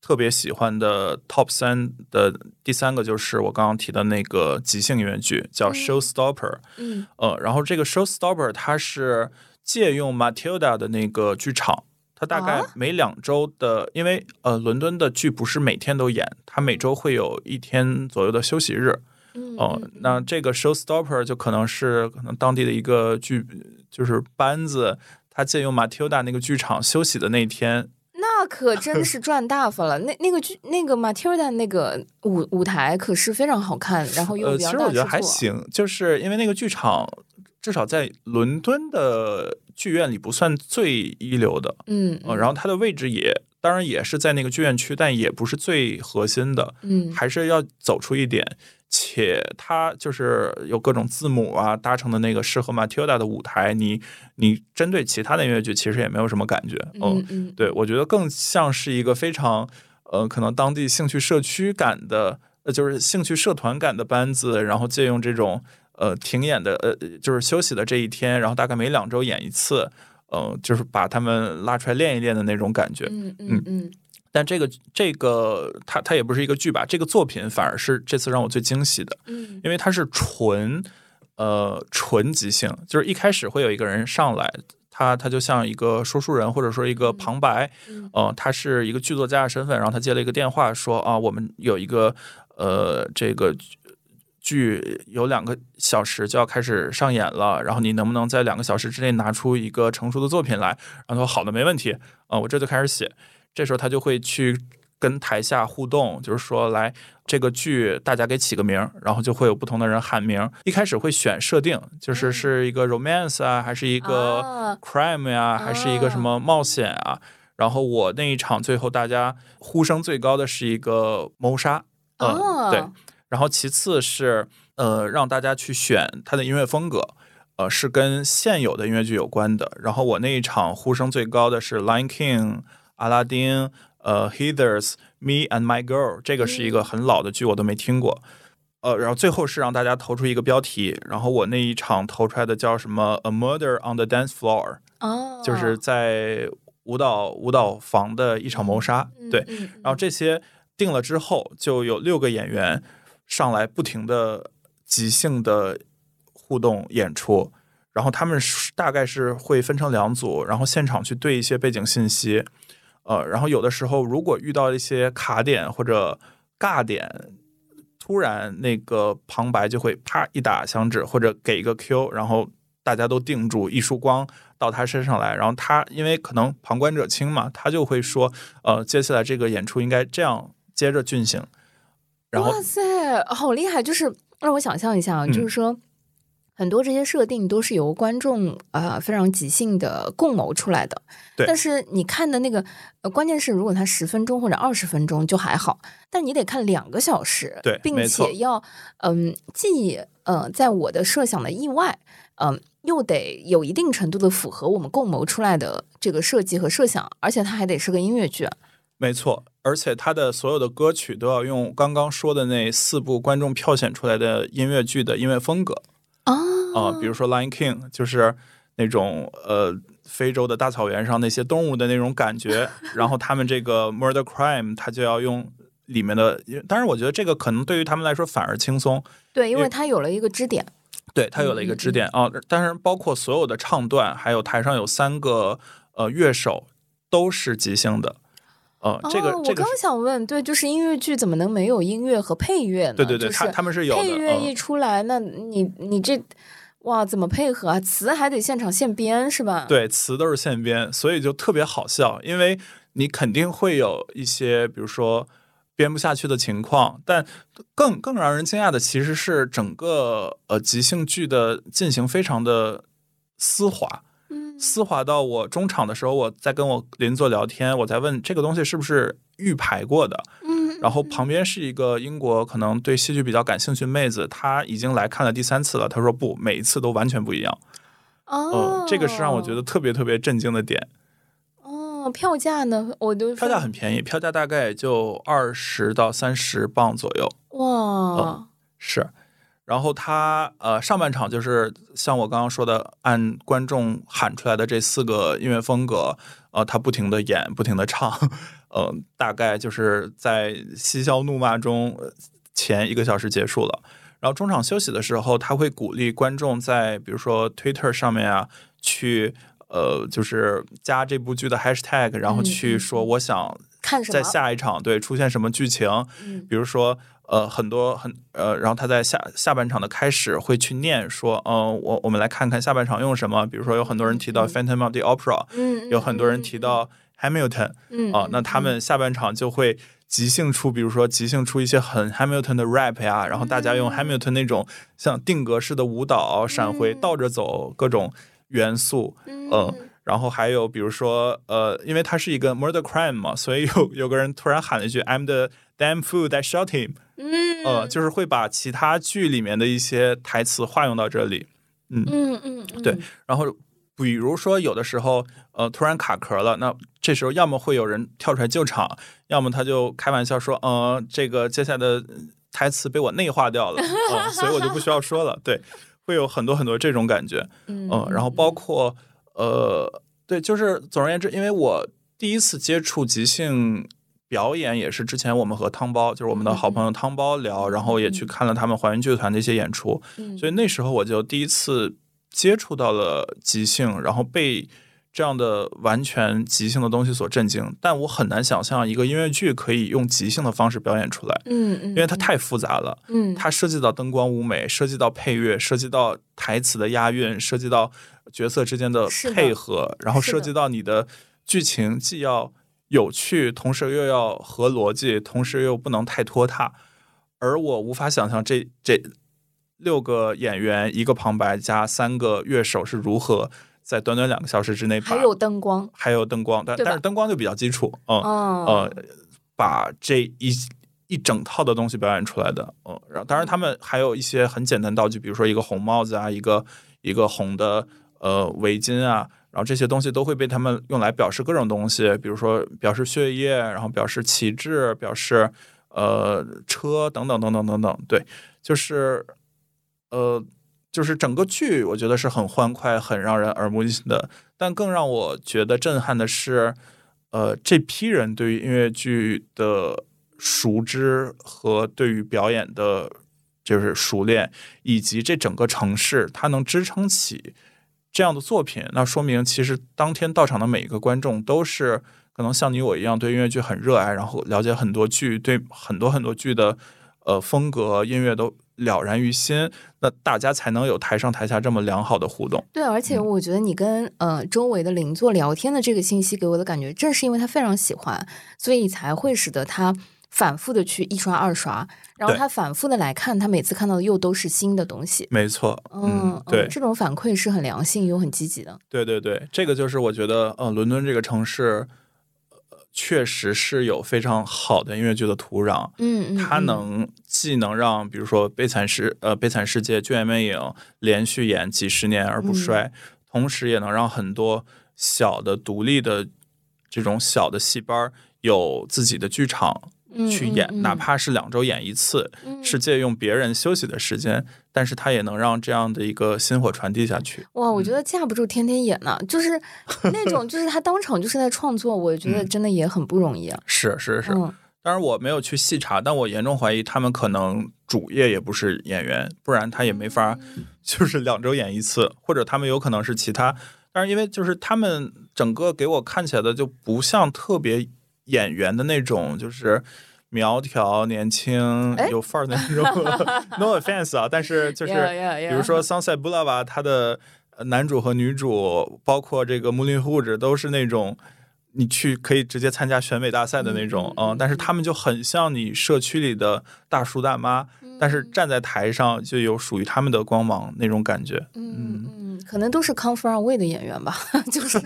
特别喜欢的 Top 三的第三个，就是我刚刚提的那个即兴音乐剧，叫 Showstopper。嗯呃，然后这个 Showstopper 它是借用 Matilda 的那个剧场。它大概啊每两周的，因为呃，伦敦的剧不是每天都演，它每周会有一天左右的休息日。嗯哦，那这个 showstopper 就可能是可能当地的一个剧，就是班子，他借用 Matilda 那个剧场休息的那一天，那可真是赚大发了。那那个剧，那个 Matilda 那个舞舞台可是非常好看，然后又呃，比较大其实我觉得。还行，就是因为那个剧场至少在伦敦的剧院里不算最一流的，嗯，呃，然后它的位置也当然也是在那个剧院区，但也不是最核心的，嗯还是要走出一点。且它就是有各种字母啊搭成的那个适合 Matilda 的舞台，你你针对其他的音乐剧其实也没有什么感觉，嗯嗯，对我觉得更像是一个非常呃可能当地兴趣社区感的，呃就是兴趣社团感的班子，然后借用这种呃停演的呃就是休息的这一天，然后大概每两周演一次，呃就是把他们拉出来练一练的那种感觉，嗯嗯嗯但这个这个它它也不是一个剧吧，这个作品反而是这次让我最惊喜的，嗯因为它是纯呃纯即兴，就是一开始会有一个人上来，他他就像一个说书人或者说一个旁白，嗯呃，他是一个剧作家的身份，然后他接了一个电话说啊，我们有一个呃这个。剧有两个小时就要开始上演了，然后你能不能在两个小时之内拿出一个成熟的作品来？然后他说好的，没问题啊、我这就开始写。这时候他就会去跟台下互动，就是说来这个剧大家给起个名儿，然后就会有不同的人喊名儿。一开始会选设定，就是是一个 romance 啊，还是一个啊 crime 呀、还是一个什么冒险啊？然后我那一场最后大家呼声最高的是一个谋杀，嗯，哦对。然后其次是呃让大家去选他的音乐风格。呃，是跟现有的音乐剧有关的。然后我那一场呼声最高的是《Lion King》、阿拉丁、呃，《Heathers》、《Me and My Girl》，这个是一个很老的剧，我都没听过。呃，然后最后是让大家投出一个标题，然后我那一场投出来的叫什么《A Murder on the Dance Floor》，哦，就是在舞蹈舞蹈房的一场谋杀。对，嗯，然后这些定了之后，就有六个演员上来不停的即兴的互动演出，然后他们是大概是会分成两组，然后现场去对一些背景信息，呃，然后有的时候如果遇到一些卡点或者尬点。突然，那个旁白就会啪一打响指，或者给一个 Q，然后大家都定住，一束光到他身上来，然后他因为可能旁观者清嘛，他就会说，呃，接下来这个演出应该这样接着进行。然后哇塞，好厉害！就是让我想象一下就是说。很多这些设定都是由观众啊、呃非常即兴的共谋出来的，对但是你看的那个，呃，关键是如果它十分钟或者二十分钟就还好，但你得看两个小时，并且要嗯，既呃在我的设想的意外，嗯、又得有一定程度的符合我们共谋出来的这个设计和设想，而且它还得是个音乐剧，没错，而且他的所有的歌曲都要用刚刚说的那四部观众票选出来的音乐剧的音乐风格啊。呃、比如说《Lion King》，就是那种呃非洲的大草原上那些动物的那种感觉，然后他们这个《Murder Crime》，它就要用里面的，当然我觉得这个可能对于他们来说反而轻松，对，因为因为它有了一个支点，对，它有了一个支点啊，但是包括所有的唱段，还有台上有三个呃乐手都是即兴的。呃，这个哦、这个我刚想问，对，就是音乐剧怎么能没有音乐和配乐呢？对对对，就是他他们是有的。配乐嗯一出来，那你你这哇怎么配合啊？词还得现场现编是吧？，对，词都是现编，所以就特别好笑，因为你肯定会有一些，比如说编不下去的情况，但更更让人惊讶的其实是整个呃即兴剧的进行非常的丝滑。嗯丝滑到我中场的时候，我在跟我邻座聊天，我在问这个东西是不是预排过的，嗯，然后旁边是一个英国可能对戏剧比较感兴趣的妹子，她已经来看了第三次了，她说不，每一次都完全不一样。哦嗯，，这个是让我觉得特别特别震惊的点。哦，票价呢？我都票价很便宜，票价大概也就二十到三十磅左右。哇，是，然后他呃上半场就是像我刚刚说的，按观众喊出来的这四个音乐风格，呃，他不停的演，不停的唱，呃，大概就是在嬉笑怒骂中呃前一个小时结束了。然后中场休息的时候，他会鼓励观众在比如说 Twitter 上面啊，去呃就是加这部剧的 hashtag，然后去说我想看什么？在下一场对出现什么剧情，嗯比如说呃很多很呃，然后他在下下半场的开始会去念说，嗯、我我们来看看下半场用什么，比如说有很多人提到 Phantom of the Opera，、嗯，有很多人提到 Hamilton 嗯啊、那他们下半场就会。即兴出，比如说即兴出一些很 Hamilton 的 rap 呀，然后大家嗯。用 Hamilton 那种像定格式的舞蹈、闪回、倒着走各种元素，嗯，然后还有比如说，呃，因为它是一个 murder crime 嘛，所以有有个人突然喊了一句 "I'm the damn fool that shot him"，嗯。呃，就是会把其他剧里面的一些台词化用到这里，嗯。嗯嗯，对然后比如说有的时候，呃，突然卡壳了，那这时候要么会有人跳出来救场，要么他就开玩笑说，呃，这个接下来的台词被我内化掉了，嗯、所以我就不需要说了，对，会有很多很多这种感觉，嗯嗯，然后包括呃，对，就是总而言之，因为我第一次接触即兴表演，也是之前我们和汤包，就是我们的好朋友汤包聊，然后也去看了他们还原剧团的一些演出，嗯所以那时候我就第一次接触到了即兴，然后被。这样的完全即兴的东西所震惊，但我很难想象一个音乐剧可以用即兴的方式表演出来，嗯嗯，因为它太复杂了。嗯。它涉及到灯光舞美，涉及到配乐，涉及到台词的押韵，涉及到角色之间的配合，然后涉及到你的剧情既要有趣，同时又要合逻辑，同时又不能太拖沓。而我无法想象这这六个演员一个旁白加三个乐手是如何在短短两个小时之内把还有灯光，还有灯光，但但是灯光就比较基础，嗯，哦，呃，把这一一整套的东西表演出来的。嗯，然后当然他们还有一些很简单道具，比如说一个红帽子啊，一个一个红的呃围巾啊，然后这些东西都会被他们用来表示各种东西，比如说表示血液，然后表示旗帜，表示呃车等等等等等等。对，就是呃。就是整个剧，我觉得是很欢快、很让人耳目一新的。但更让我觉得震撼的是，呃，这批人对于音乐剧的熟知和对于表演的，就是熟练，以及这整个城市它能支撑起这样的作品，那说明其实当天到场的每一个观众都是可能像你我一样对音乐剧很热爱，然后了解很多剧，对很多很多剧的呃风格、音乐都了然于心，那大家才能有台上台下这么良好的互动。对，而且我觉得你跟呃周围的邻座聊天的这个信息给我的感觉，正是因为他非常喜欢，所以才会使得他反复的去一刷二刷，然后他反复的来看，他每次看到的又都是新的东西。没错，嗯，对嗯，这种反馈是很良性又很积极的。对对对，这个就是我觉得，呃，伦敦这个城市，呃，确实是有非常好的音乐剧的土壤。嗯嗯，它嗯能既能让，比如说《悲惨世》呃《悲惨世界》《剧院魅影》连续演几十年而不衰，嗯同时也能让很多小的独立的这种小的戏班儿有自己的剧场嗯去演，嗯嗯哪怕是两周演一次，嗯是借用别人休息的时间，但是他也能让这样的一个薪火传递下去。哇，我觉得架不住天天演呢，就是 那种，就是他当场就是在创作，我觉得真的也很不容易啊。是是是，嗯当然我没有去细查，但我严重怀疑他们可能主业也不是演员，不然他也没法 就是两周演一次，或者他们有可能是其他。但是因为就是他们整个给我看起来的就不像特别演员的那种就是苗条、年轻哎、有范儿的那种。no offense 啊，但是就是.比如说 《Sunset Boulevard》，它的呃男主和女主，包括这个《穆林护士》，都是那种。你去可以直接参加选美大赛的那种，嗯，但是他们就很像你社区里的大叔大妈，但是站在台上就有属于他们的光芒那种感觉。嗯嗯，可能都是 come from away 的演员吧，就是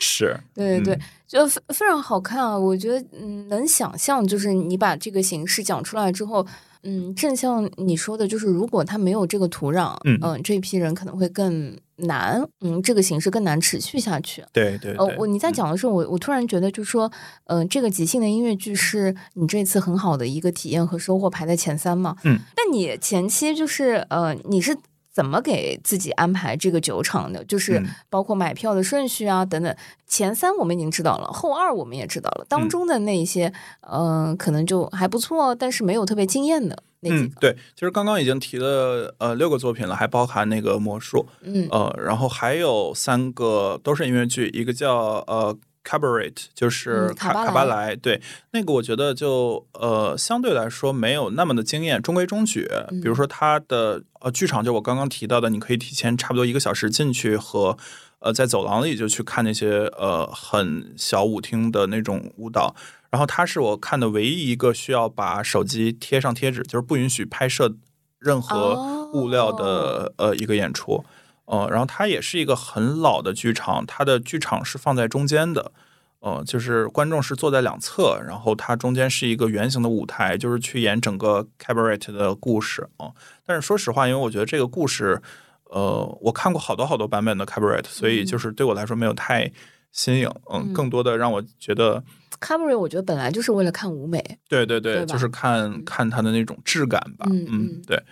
是，对对对，嗯就非非常好看啊！我觉得，嗯，能想象，就是你把这个形式讲出来之后，嗯，正像你说的，就是如果他没有这个土壤，嗯这批人可能会更难，嗯，这个形式更难持续下去。对对对，，呃我你在嗯讲的时候，我我突然觉得，就是说，呃，这个即兴的音乐剧是你这次很好的一个体验和收获，排在前三嘛。嗯，但你前期就是呃，你是怎么给自己安排这个酒场的？就是嗯包括买票的顺序啊等等。前三我们已经知道了，后二我们也知道了，当嗯中的那一些，呃，可能就还不错，但是没有特别惊艳的那几对，其实刚刚已经提了呃六个作品了，还包含那个魔术，嗯呃，然后还有三个都是音乐剧，一个叫呃 Cabaret，就是嗯卡巴卡卡巴莱莱，对，那个我觉得就呃相对来说没有那么的惊艳，中规中矩。嗯比如说它的呃剧场，就我刚刚提到的，你可以提前差不多一个小时进去和。呃，在走廊里就去看那些呃很小舞厅的那种舞蹈，然后它是我看的唯一一个需要把手机贴上贴纸，就是不允许拍摄任何物料的、呃一个演出。呃，然后它也是一个很老的剧场，它的剧场是放在中间的，呃，就是观众是坐在两侧，然后它中间是一个圆形的舞台，就是去演整个 cabaret 的故事啊、但是说实话，因为我觉得这个故事，呃，我看过好多好多版本的 cabaret，所以就是对我来说没有太新颖，嗯，嗯。更多的让我觉得，Cabaret 我觉得本来就是为了看舞美，对对对，对就是看看它的那种质感吧，嗯嗯。对。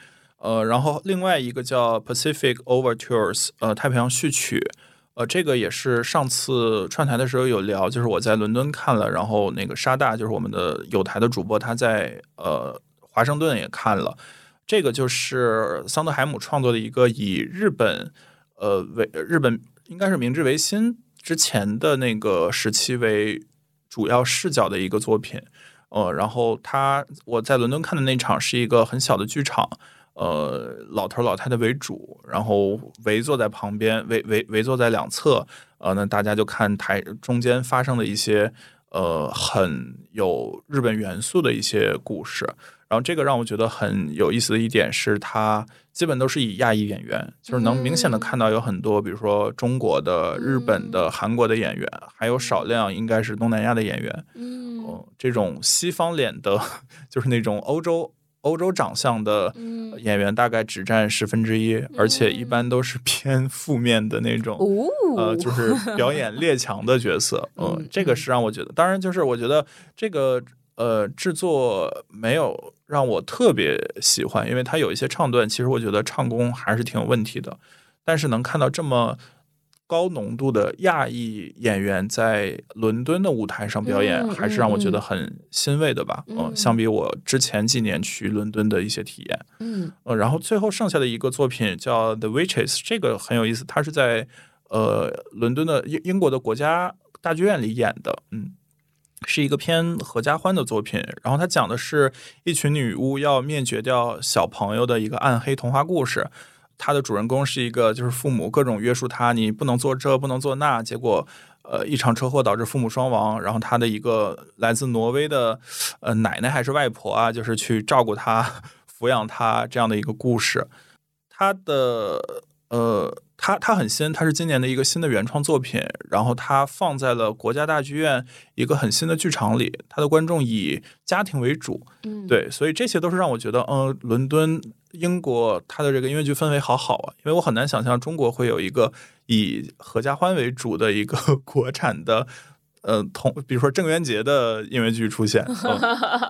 呃，然后另外一个叫 Pacific Overtures，呃，太平洋序曲，呃，这个也是上次串台的时候有聊，就是我在伦敦看了，然后那个沙大就是我们的有台的主播，他在呃华盛顿也看了。这个就是桑德海姆创作的一个以日本呃为日本应该是明治维新之前的那个时期为主要视角的一个作品。呃，然后他我在伦敦看的那场是一个很小的剧场，呃，老头老太太为主，然后围坐在旁边，围围围坐在两侧，呃，那大家就看台中间发生的一些呃很有日本元素的一些故事。然后这个让我觉得很有意思的一点是，它基本都是以亚裔演员，就是能明显的看到有很多，比如说中国的、日本的、韩国的演员，还有少量应该是东南亚的演员。嗯嗯，这种西方脸的，就是那种欧洲欧洲长相的嗯。演员，大概只占十分之一，而且一般都是偏负面的那种。哦，呃，就是表演列强的角色，嗯嗯，这个是让我觉得，当然就是我觉得这个呃制作没有让我特别喜欢，因为它有一些唱段，其实我觉得唱功还是挺有问题的，但是能看到这么高浓度的亚裔演员在伦敦的舞台上表演，嗯还是让我觉嗯得很欣慰的吧，嗯嗯，相比我之前几年去伦敦的一些体验。嗯呃，然后最后剩下的一个作品叫《The Witches》，这个很有意思，它是在呃伦敦的英英国的国家大剧院里演的，嗯，是一个偏合家欢的作品。然后它讲的是一群女巫要灭绝掉小朋友的一个暗黑童话故事。他的主人公是一个，就是父母各种约束他，你不能做这，不能做那，结果。呃，一场车祸导致父母双亡，然后他的一个来自挪威的呃奶奶还是外婆啊，就是去照顾他、抚养他这样的一个故事。他的呃，他他很新，它是今年的一个新的原创作品，然后它放在了国家大剧院一个很新的剧场里，它的观众以家庭为主，嗯，对，所以这些都是让我觉得，嗯、伦敦、英国它的这个音乐剧氛围好好啊，因为我很难想象中国会有一个以合家欢为主的一个 国产的，呃，同比如说郑渊洁的音乐剧出现，嗯、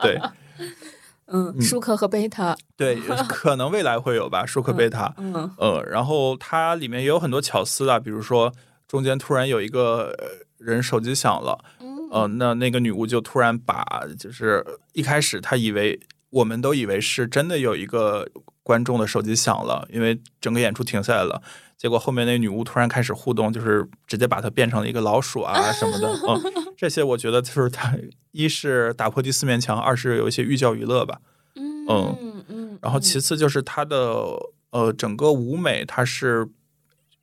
对 嗯，舒克和贝塔，对，可能未来会有吧，舒克贝塔，嗯。呃，然后它里面也有很多巧思啊，比如说中间突然有一个呃人手机响了，嗯。呃，那那个女巫就突然把，就是一开始她以为我们都以为是真的有一个观众的手机响了，因为整个演出停下来了。结果后面那女巫突然开始互动，就是直接把它变成了一个老鼠啊 什么的。嗯，这些我觉得就是它一是打破第四面墙，二是有一些寓教于乐吧。嗯嗯嗯，然后其次就是它的呃整个舞美，它是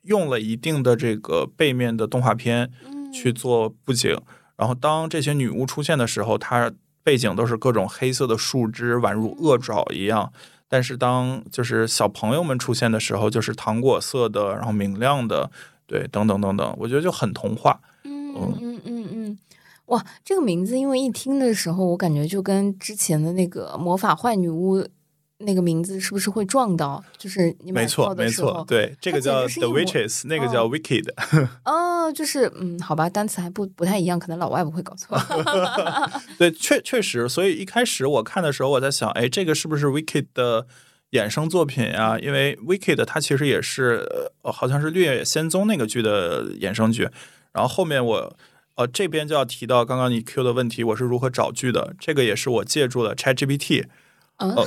用了一定的这个背面的动画片去做布景。然后当这些女巫出现的时候，它背景都是各种黑色的树枝，宛如恶爪一样。但是当就是小朋友们出现的时候，就是糖果色的，然后明亮的，对，等等等等，我觉得就很童话。嗯嗯嗯嗯，哇，这个名字因为一听的时候，我感觉就跟之前的那个魔法坏女巫那个名字是不是会撞到？就是你买没错，没错对，这个叫 The Witches，那个叫 Wicked。哦，就是嗯，好吧，单词还不不太一样，可能老外不会搞错。对，确确实，所以一开始我看的时候，我在想，哎，这个是不是 Wicked 的衍生作品呀？因为 Wicked 它其实也是，呃，好像是《绿野仙踪》那个剧的衍生剧。然后后面我，呃，这边就要提到刚刚你 Q 的问题，我是如何找剧的？这个也是我借助了 ChatGPT。哦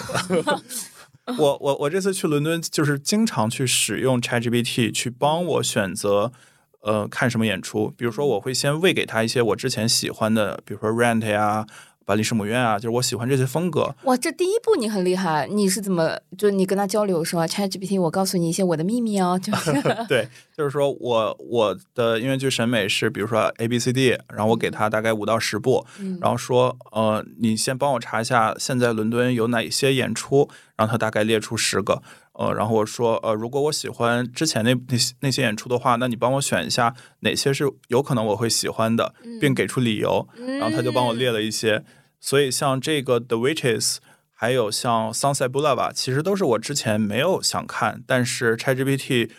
我我我这次去伦敦，就是经常去使用 ChatGPT 去帮我选择，呃，看什么演出。比如说，我会先喂给他一些我之前喜欢的，比如说 Rent 呀、巴黎圣母院啊，就是我喜欢这些风格。哇，这第一步你很厉害，你是怎么就你跟他交流说 ChatGPT，我告诉你一些我的秘密哦，就是 对，就是说我我的音乐剧审美是，比如说 A B C D，然后我给他大概五到十部，然后说，呃，你先帮我查一下现在伦敦有哪些演出，然后他大概列出十个，呃，然后我说，呃，如果我喜欢之前那那些那些演出的话，那你帮我选一下哪些是有可能我会喜欢的，并给出理由，然后他就帮我列了一些，所以像这个 The Witches。还有像 Sunset Boulevard，其实都是我之前没有想看，但是 ChatGPT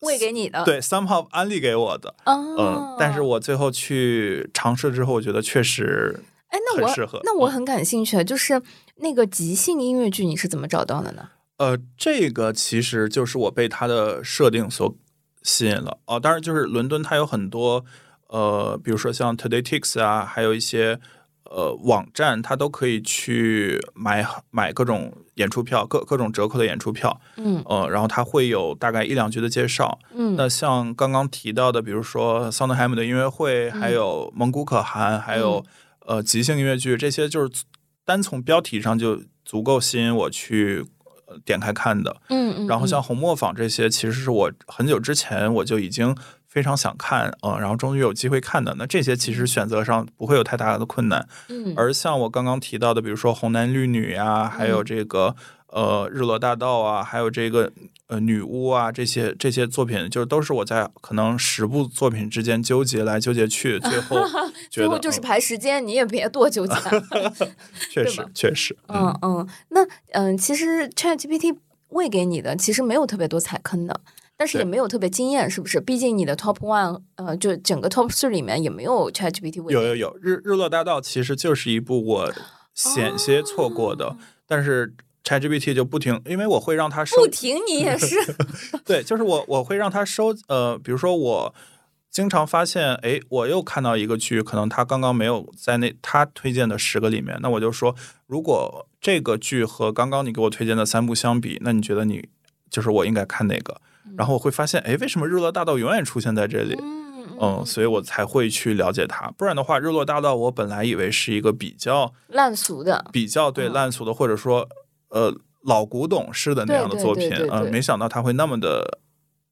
喂给你的。对 somehow 安利给我的，哦，嗯，但是我最后去尝试之后，我觉得确实哎，那我很适合嗯那我很感兴趣，就是那个即兴音乐剧你是怎么找到的呢？呃，这个其实就是我被它的设定所吸引了哦。当然，就是伦敦它有很多呃，比如说像 TodayTix 啊，还有一些呃网站，它都可以去买买各种演出票，各各种折扣的演出票。嗯呃，然后它会有大概一两句的介绍。嗯那像刚刚提到的，比如说桑德海姆的音乐会，还有蒙古可汗，还有呃即兴音乐剧，这些就是单从标题上就足够吸引我去呃点开看的。嗯嗯，然后像嗯红磨坊这些，其实是我很久之前我就已经非常想看，嗯，然后终于有机会看的。那这些其实选择上不会有太大的困难。嗯而像我刚刚提到的，比如说红男绿女呀，还有这个呃日落大道啊，还有这个呃女巫啊，这些这些作品，就都是我在可能十部作品之间纠结来纠结去，最后 最后就是嗯排时间，你也别多纠结。确实确实，嗯嗯，那嗯，其实 ChatGPT 喂给你的其实没有特别多踩坑的，但是也没有特别惊艳，是不是？毕竟你的 Top One，呃，就整个 Top Three 里面也没有 ChatGPT 喂给你。有有有，日日落大道其实就是一部我险些错过的，但是 ChatGPT 就不停，因为我会让它收不停，你也是。对，就是我我会让它收呃，比如说我经常发现，哎，我又看到一个剧，可能他刚刚没有在那他推荐的十个里面，那我就说，如果这个剧和刚刚你给我推荐的三部相比，那你觉得你就是我应该看哪个？然后我会发现，哎，为什么《日落大道》永远出现在这里？嗯嗯，所以我才会去了解它。不然的话，《日落大道》我本来以为是一个比较烂俗的。比较对嗯烂俗的，或者说呃老古董式的那样的作品对对对，呃，没想到它会那么的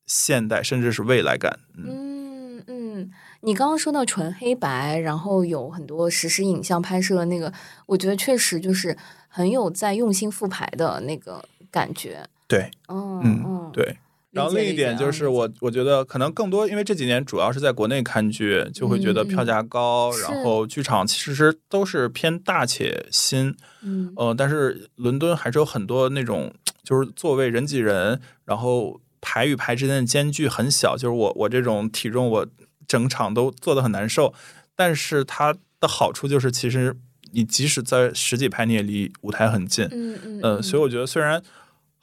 现代，甚至是未来感。嗯，嗯嗯，你刚刚说到纯黑白，然后有很多实时影像拍摄的那个，我觉得确实就是很有在用心复排的那个感觉。对，嗯嗯嗯，对。理然后另一点就是我，我觉得可能更多，因为这几年主要是在国内看剧，就会觉得票价高，是。然后剧场其实都是偏大且新，嗯。呃，但是伦敦还是有很多那种就是座位人挤人，然后排与排之间的间距很小，就是我我这种体重，我整场都坐得很难受。但是它的好处就是，其实你即使在十几排，你也离舞台很近。嗯嗯呃，所以我觉得虽然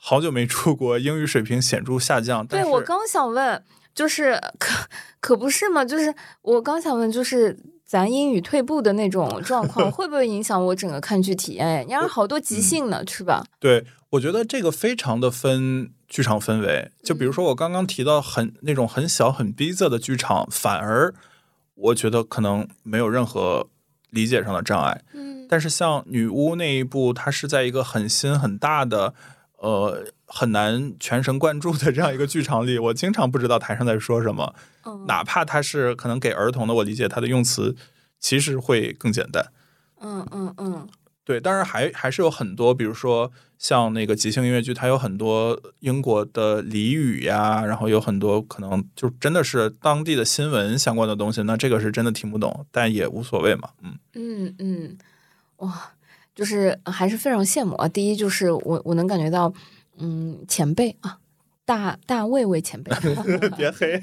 好久没出国，英语水平显著下降，对我刚想问，就是可可不是嘛？就是我刚想问，就是咱英语退步的那种状况，会不会影响我整个看剧体验？你要好多即兴呢，是吧？对我觉得这个非常的分剧场氛围。就比如说我刚刚提到很那种很小很逼仄的剧场，反而我觉得可能没有任何理解上的障碍。嗯但是像女巫那一部，它是在一个很新很大的，呃，很难全神贯注的这样一个剧场里，我经常不知道台上在说什么。嗯哪怕它是可能给儿童的，我理解它的用词其实会更简单。嗯嗯嗯对，当然还还是有很多，比如说像那个即兴音乐剧，它有很多英国的俚语呀，然后有很多可能就真的是当地的新闻相关的东西，那这个是真的听不懂，但也无所谓嘛，嗯，嗯嗯，哇，就是还是非常羡慕啊！第一就是我我能感觉到，嗯，前辈啊，大大卫卫前辈 别黑，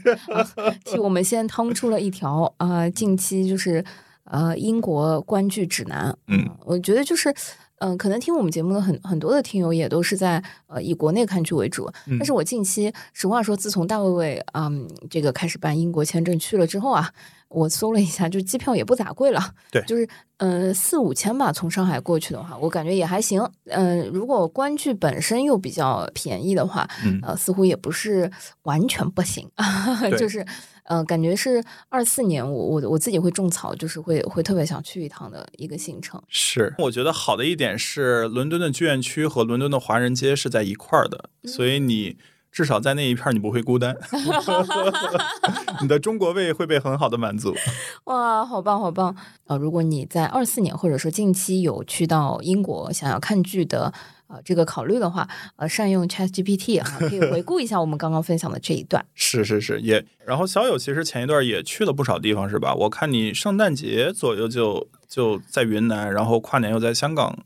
替我们先趟出了一条啊、近期就是呃英国观剧指南。嗯，我觉得就是。嗯、可能听我们节目的很很多的听友也都是在呃以国内看剧为主，嗯但是我近期实话说，自从大卫卫嗯这个开始办英国签证去了之后啊，我搜了一下，就机票也不咋贵了，对。就是嗯四五千吧，从上海过去的话，我感觉也还行。嗯、如果观剧本身又比较便宜的话，嗯。呃，似乎也不是完全不行，对就是呃，感觉是二四年我我我自己会种草，就是会会特别想去一趟的一个行程。是，我觉得好的一点是，伦敦的剧院区和伦敦的华人街是在一块儿的，所以你至少在那一片儿你不会孤单，你的中国胃会被很好的满足。哇，好棒好棒！呃，如果你在二四年或者说近期有去到英国想要看剧的呃这个考虑的话，呃，善用 ChatGPT 啊，可以回顾一下我们刚刚分享的这一段。是是是，也。然后小友其实前一段也去了不少地方，是吧？我看你圣诞节左右就就在云南，然后跨年又在香港。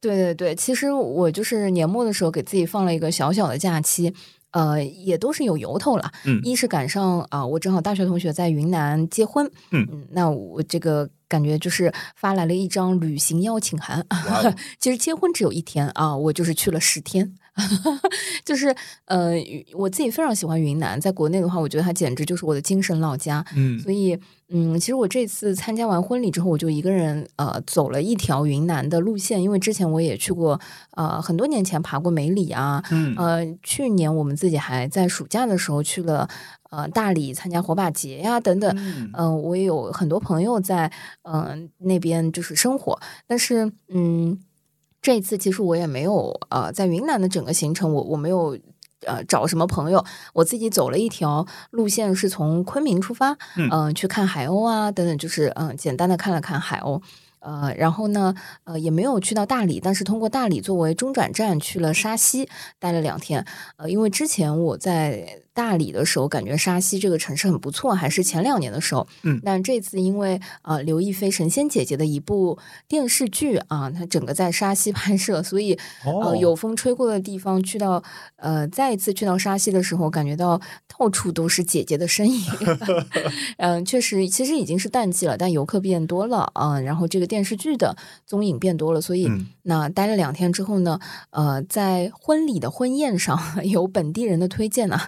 对对对，其实我就是年末的时候给自己放了一个小小的假期，呃，也都是有由头了。嗯一是赶上啊、我正好大学同学在云南结婚，嗯那我这个感觉就是发来了一张旅行邀请函。其实结婚只有一天啊，我就是去了十天。就是呃，我自己非常喜欢云南，在国内的话，我觉得它简直就是我的精神老家。嗯。所以，嗯，其实我这次参加完婚礼之后，我就一个人呃走了一条云南的路线，因为之前我也去过，呃，很多年前爬过梅里啊，嗯。呃，去年我们自己还在暑假的时候去了呃大理参加火把节呀等等，嗯。嗯、我也有很多朋友在嗯、呃那边就是生活，但是嗯，这一次其实我也没有呃在云南的整个行程，我我没有。呃，找什么朋友？我自己走了一条路线，是从昆明出发，嗯呃去看海鸥啊，等等，就是嗯、呃简单的看了看海鸥。呃，然后呢，呃，也没有去到大理，但是通过大理作为中转站去了沙溪，待了两天。呃，因为之前我在大理的时候，感觉沙溪这个城市很不错，还是前两年的时候。嗯但这次因为呃刘亦菲神仙姐姐的一部电视剧啊，它整个在沙溪 拍摄，所以哦呃有风吹过的地方，去到呃再一次去到沙溪的时候，感觉到到处都是姐姐的身影。嗯、确实，其实已经是淡季了，但游客变多了啊、然后这个电视剧的踪影变多了，所以、嗯那待了两天之后呢，呃，在婚礼的婚宴上 有本地人的推荐呢、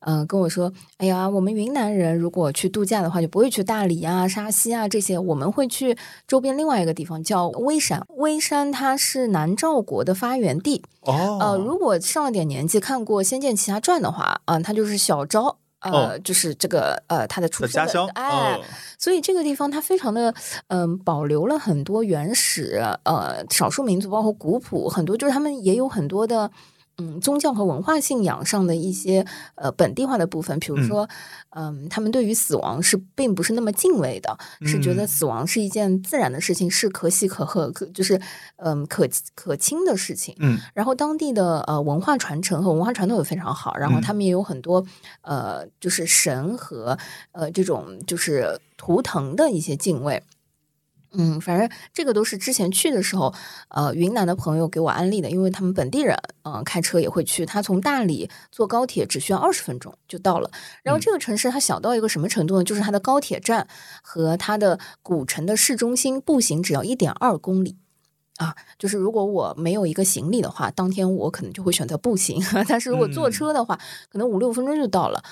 呃，跟我说，哎呀，我们云南人如果去度假的话，就不会去大理啊、沙溪啊这些，我们会去周边另外一个地方叫微山。微山它是南诏国的发源地，哦，呃，如果上了点年纪看过《仙剑奇侠传》的话，啊、它就是小昭。呃，哦就是这个呃，他的出生的的家乡，哎，哦所以这个地方它非常的嗯、保留了很多原始呃少数民族，包括古朴，很多就是他们也有很多的。嗯，宗教和文化信仰上的一些呃本地化的部分，比如说，嗯他们对于死亡是并不是那么敬畏的，是觉得嗯死亡是一件自然的事情，是可喜可贺，可就是嗯可可亲的事情。嗯然后当地的呃文化传承和文化传统也非常好，然后嗯他们也有很多呃就是神和呃这种就是图腾的一些敬畏。嗯，反正这个都是之前去的时候，呃，云南的朋友给我安利的，因为他们本地人，嗯、开车也会去。他从大理坐高铁只需要二十分钟就到了。然后嗯这个城市它小到一个什么程度呢？就是它的高铁站和它的古城的市中心步行只要一点二公里。啊，就是如果我没有一个行李的话，当天我可能就会选择步行；但是如果坐嗯。车的话，可能五六分钟就到了。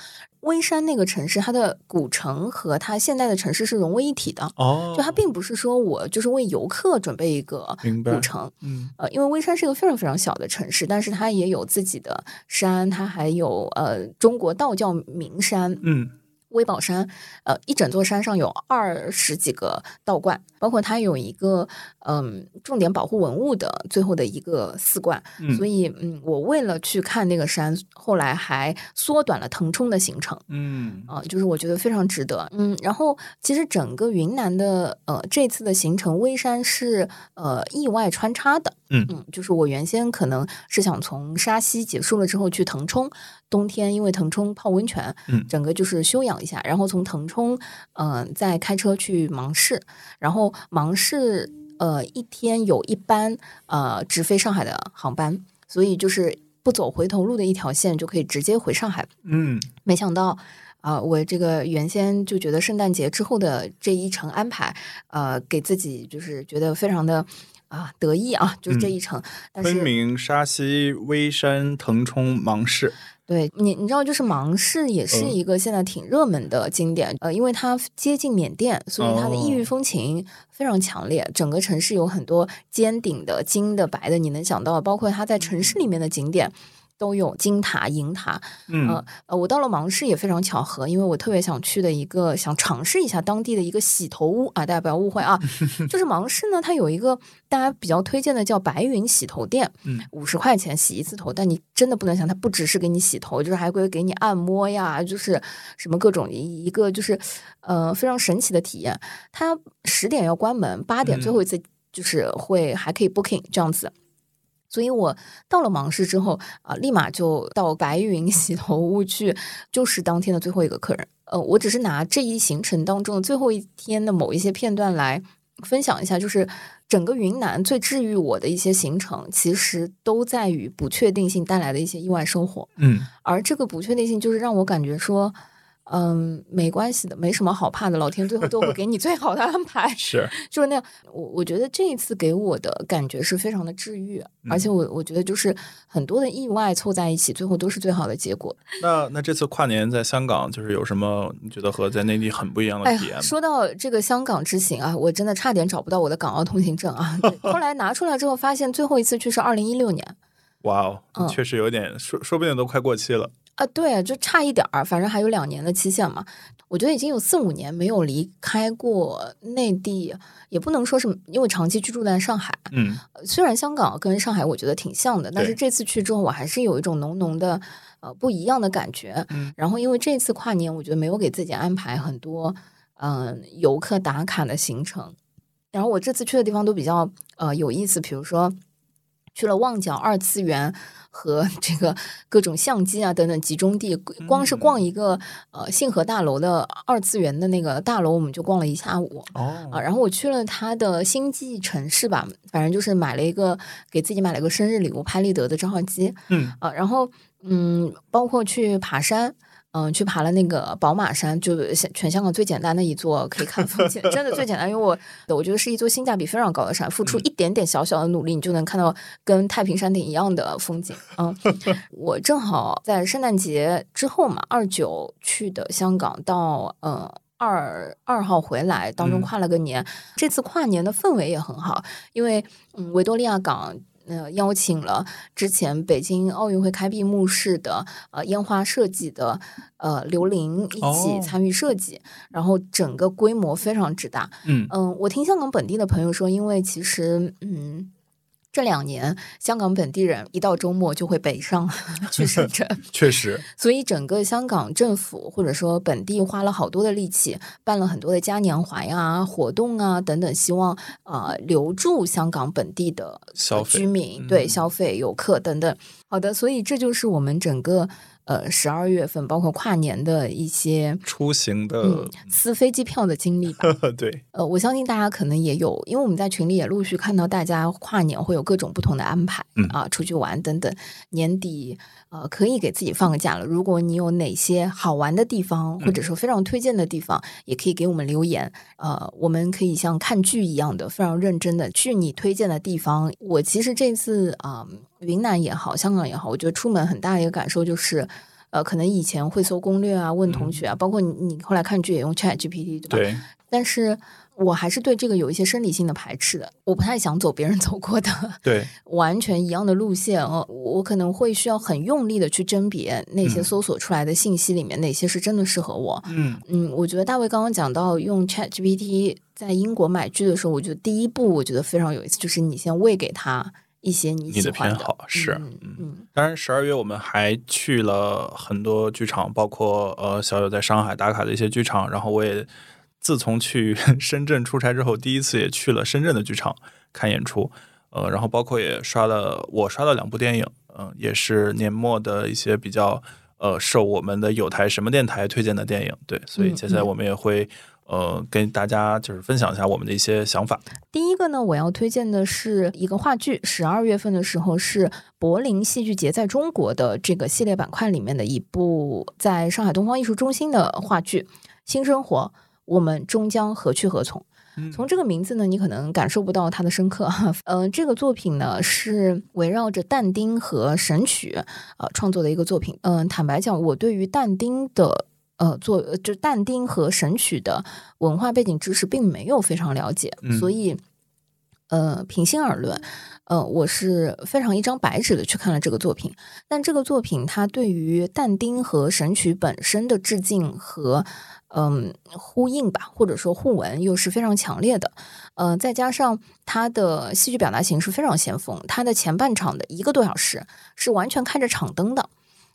微山那个城市，它的古城和它现代的城市是融为一体的，哦，就它并不是说我就是为游客准备一个古城，嗯。呃，因为微山是一个非常非常小的城市，但是它也有自己的山，它还有呃中国道教名山，嗯。威宝山，呃，一整座山上有二十几个道观，包括它有一个嗯重点保护文物的最后的一个四冠，嗯所以嗯，我为了去看那个山，后来还缩短了腾冲的行程。嗯啊、就是我觉得非常值得。嗯，然后其实整个云南的呃这次的行程，微山是呃意外穿插的。嗯嗯，就是我原先可能是想从沙溪结束了之后去腾冲，冬天因为腾冲泡温泉，嗯整个就是休养一下，然后从腾冲嗯、呃再开车去芒市，然后芒市呃一天有一班呃直飞上海的航班，所以就是不走回头路的一条线就可以直接回上海。嗯没想到啊、我这个原先就觉得圣诞节之后的这一程安排，呃，给自己就是觉得非常的啊、得意啊，就是这一程。但是昆明、沙溪、微山、腾冲、芒市，对你，你知道，就是芒市也是嗯一个现在挺热门的景点，呃，因为它接近缅甸，所以它的异域哦风情非常强烈。整个城市有很多尖顶的、金的、白的，你能想到，包括它在城市里面的景点。都有金塔、银塔，嗯呃呃，我到了芒市也非常巧合，因为我特别想去的一个，想尝试一下当地的一个洗头屋啊，大家不要误会啊，就是芒市呢，它有一个大家比较推荐的叫白云洗头店，嗯，五十块钱洗一次头，但你真的不能想，它不只是给你洗头，就是还会给你按摩呀，就是什么各种一一个就是呃非常神奇的体验。它十点要关门，八点嗯最后一次就是会还可以 booking 这样子。所以我到了芒市之后啊、立马就到白云 洗头屋去，就是当天的最后一个客人。呃，我只是拿这一行程当中的最后一天的某一些片段来分享一下，就是整个云南最治愈我的一些行程，其实都在于不确定性带来的一些意外收获。嗯而这个不确定性，就是让我感觉说，嗯，没关系的，没什么好怕的，老天最后都会给你最好的安排。是，就是那样。我我觉得这一次给我的感觉是非常的治愈，而且我我觉得就是很多的意外凑在一起，最后都是最好的结果。那那这次跨年在香港，就是有什么你觉得和在内地很不一样的体验吗？说到这个香港之行啊，我真的差点找不到我的港澳通行证啊。后来拿出来之后，发现最后一次去是二零一六年哇哦，嗯确实有点，说说不定都快过期了。啊，对，就差一点儿，反正还有两年的期限嘛。我觉得已经有四五年没有离开过内地，也不能说是因为长期居住在上海。嗯呃虽然香港跟上海我觉得挺像的，但是这次去之后，我还是有一种浓浓的呃不一样的感觉。嗯然后因为这次跨年，我觉得没有给自己安排很多嗯、游客打卡的行程，然后我这次去的地方都比较呃有意思，比如说去了旺角二次元。和 这个各种相机啊等等集中地，光是逛一个呃信和大楼的二次元的那个大楼，我们就逛了一下午。啊，哦，然后我去了他的星际城市吧，反正就是买了一个给自己买了个生日礼物，拍立得的照相机嗯啊，然后嗯，包括去爬山。嗯，去爬了那个宝马山，就香全香港最简单的一座可以看风景，真的最简单，因为我我觉得是一座性价比非常高的山，付出一点点小小的努力，你就能看到跟太平山顶一样的风景。嗯，我正好在圣诞节之后嘛，二九去的香港到呃二二号回来，当中嗯跨了个年。这次跨年的氛围也很好，因为嗯维多利亚港。呃，邀请了之前北京奥运会开闭幕式的呃烟花设计的呃刘琳一起哦参与设计，然后整个规模非常之大。嗯嗯，我听香港本地的朋友说，因为其实嗯。这两年，香港本地人一到周末就会北上 去深圳，确实，所以整个香港政府或者说本地花了好多的力气，办了很多的嘉年华呀、活动啊等等，希望呃留住香港本地的消费居民，嗯对消费游客等等。好的，所以这就是我们整个呃十二月份，包括跨年的一些出行的嗯，撕飞机票的经历吧。对，呃，我相信大家可能也有，因为我们在群里也陆续看到大家跨年会有各种不同的安排，嗯啊，出去玩等等。年底呃可以给自己放个假了。如果你有哪些好玩的地方，或者说非常推荐的地方，也可以给我们留言。呃，我们可以像看剧一样的非常认真的去你推荐的地方。我其实这次啊、云南也好，香港也好，我觉得出门很大的一个感受就是。呃，可能以前会搜攻略啊，问同学啊，包括你你后来看剧也用 Chat GPT 对吧？对，但是我还是对这个有一些生理性的排斥的，我不太想走别人走过的 对，完全一样的路线哦，我可能会需要很用力的去甄别那些嗯搜索出来的信息里面哪些是真的适合我。嗯，嗯，我觉得大卫刚刚讲到用 Chat GPT 在英国买剧的时候，我觉得第一步我觉得非常有意思，就是你先喂给他一些你你的偏好是嗯嗯当然，十二月我们还去了很多剧场，包括呃小友在上海打卡的一些剧场。然后我也自从去深圳出差之后，第一次也去了深圳的剧场看演出。呃，然后包括也刷了我刷了两部电影，嗯、也是年末的一些比较呃受我们的有台什么电台推荐的电影。对，所以嗯接下来我们也会呃跟大家就是分享一下我们的一些想法。第一个呢，我要推荐的是一个话剧，十二月份的时候是柏林戏剧节在中国的这个系列板块里面的一部在上海东方艺术中心的话剧《新生活》，我们终将何去何从。从这个名字呢，你可能感受不到它的深刻。呃，这个作品呢是围绕着但丁和《神曲》呃创作的一个作品。嗯、坦白讲，我对于但丁的呃作呃就但丁和《神曲》的文化背景知识并没有非常了解，嗯所以呃，平心而论，呃，我是非常一张白纸的去看了这个作品。但这个作品它对于但丁和《神曲》本身的致敬和嗯呼应吧，或者说互文又是非常强烈的。呃，再加上它的戏剧表达形式非常先锋，它的前半场的一个多小时是完全开着场灯的。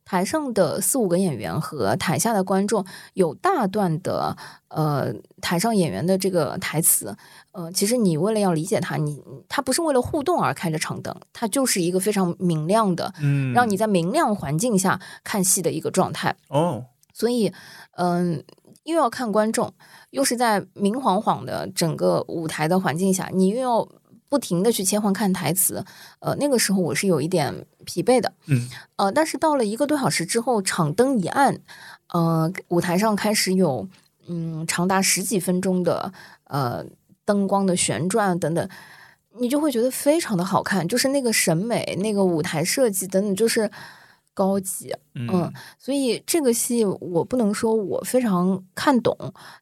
台上的四五个演员和台下的观众有大段的呃台上演员的这个台词，呃，其实你为了要理解他，你他不是为了互动而开着长灯，它就是一个非常明亮的，嗯让你在明亮环境下看戏的一个状态。哦，所以，嗯、又要看观众，又是在明晃晃的整个舞台的环境下，你又要不停的去切换看台词，呃，那个时候我是有一点疲惫的，嗯，呃，但是到了一个多小时之后，场灯一暗，呃，舞台上开始有嗯长达十几分钟的呃灯光的旋转等等。你就会觉得非常的好看，就是那个审美、那个舞台设计等等，就是高级。嗯，所以这个戏我不能说我非常看懂，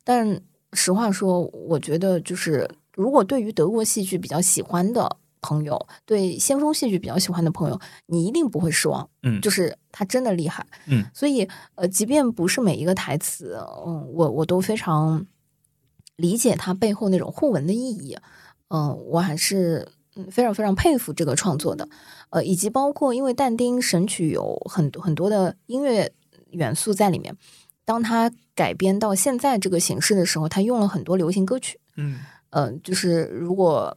但实话说，我觉得就是如果对于德国戏剧比较喜欢的朋友，对先锋戏剧比较喜欢的朋友，你一定不会失望。嗯就是他真的厉害。嗯，所以呃，即便不是每一个台词，嗯，我我都非常理解他背后那种互文的意义。嗯，我还是嗯非常非常佩服这个创作的，呃，以及包括因为但丁《神曲》有很多很多的音乐元素在里面，当他改编到现在这个形式的时候，他用了很多流行歌曲，嗯呃，就是如果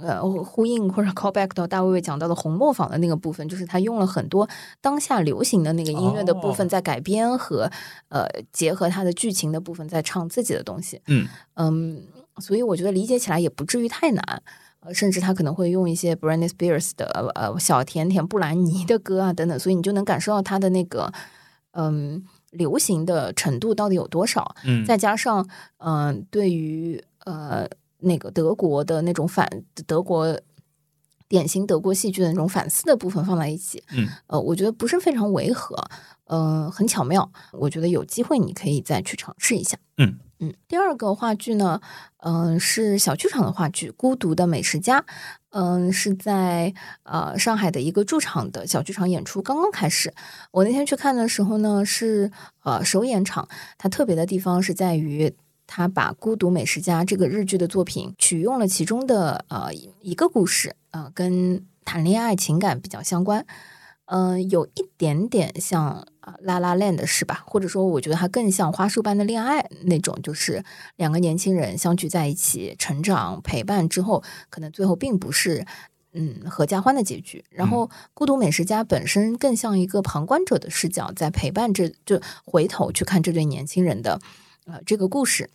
呃呼应或者 call back 到大卫卫讲到的红磨坊的那个部分，就是他用了很多当下流行的那个音乐的部分哦在改编和、呃结合他的剧情的部分在唱自己的东西，嗯嗯，所以我觉得理解起来也不至于太难。呃，甚至他可能会用一些 Britney Spears 的呃小甜甜布兰妮的歌啊等等，所以你就能感受到他的那个嗯流行的程度到底有多少。嗯，再加上嗯、呃对于呃那个德国的那种反德国典型德国戏剧的那种反思的部分放在一起，嗯，呃，我觉得不是非常违和，嗯、很巧妙。我觉得有机会你可以再去尝试一下。嗯嗯，第二个话剧呢，嗯、是小剧场的话剧《孤独的美食家》，嗯、是在呃上海的一个驻场的小剧场演出刚刚开始。我那天去看的时候呢，是呃首演场，它特别的地方是在于。他把《孤独美食家》这个日剧的作品取用了其中的呃一个故事，呃，跟谈恋爱情感比较相关，嗯、有一点点像啊《拉拉 land》是吧？或者说，我觉得它更像花束般的恋爱那种，就是两个年轻人相聚在一起，成长陪伴之后，可能最后并不是嗯合家欢的结局。然后《孤独美食家》本身更像一个旁观者的视角，在陪伴这就回头去看这对年轻人的呃这个故事。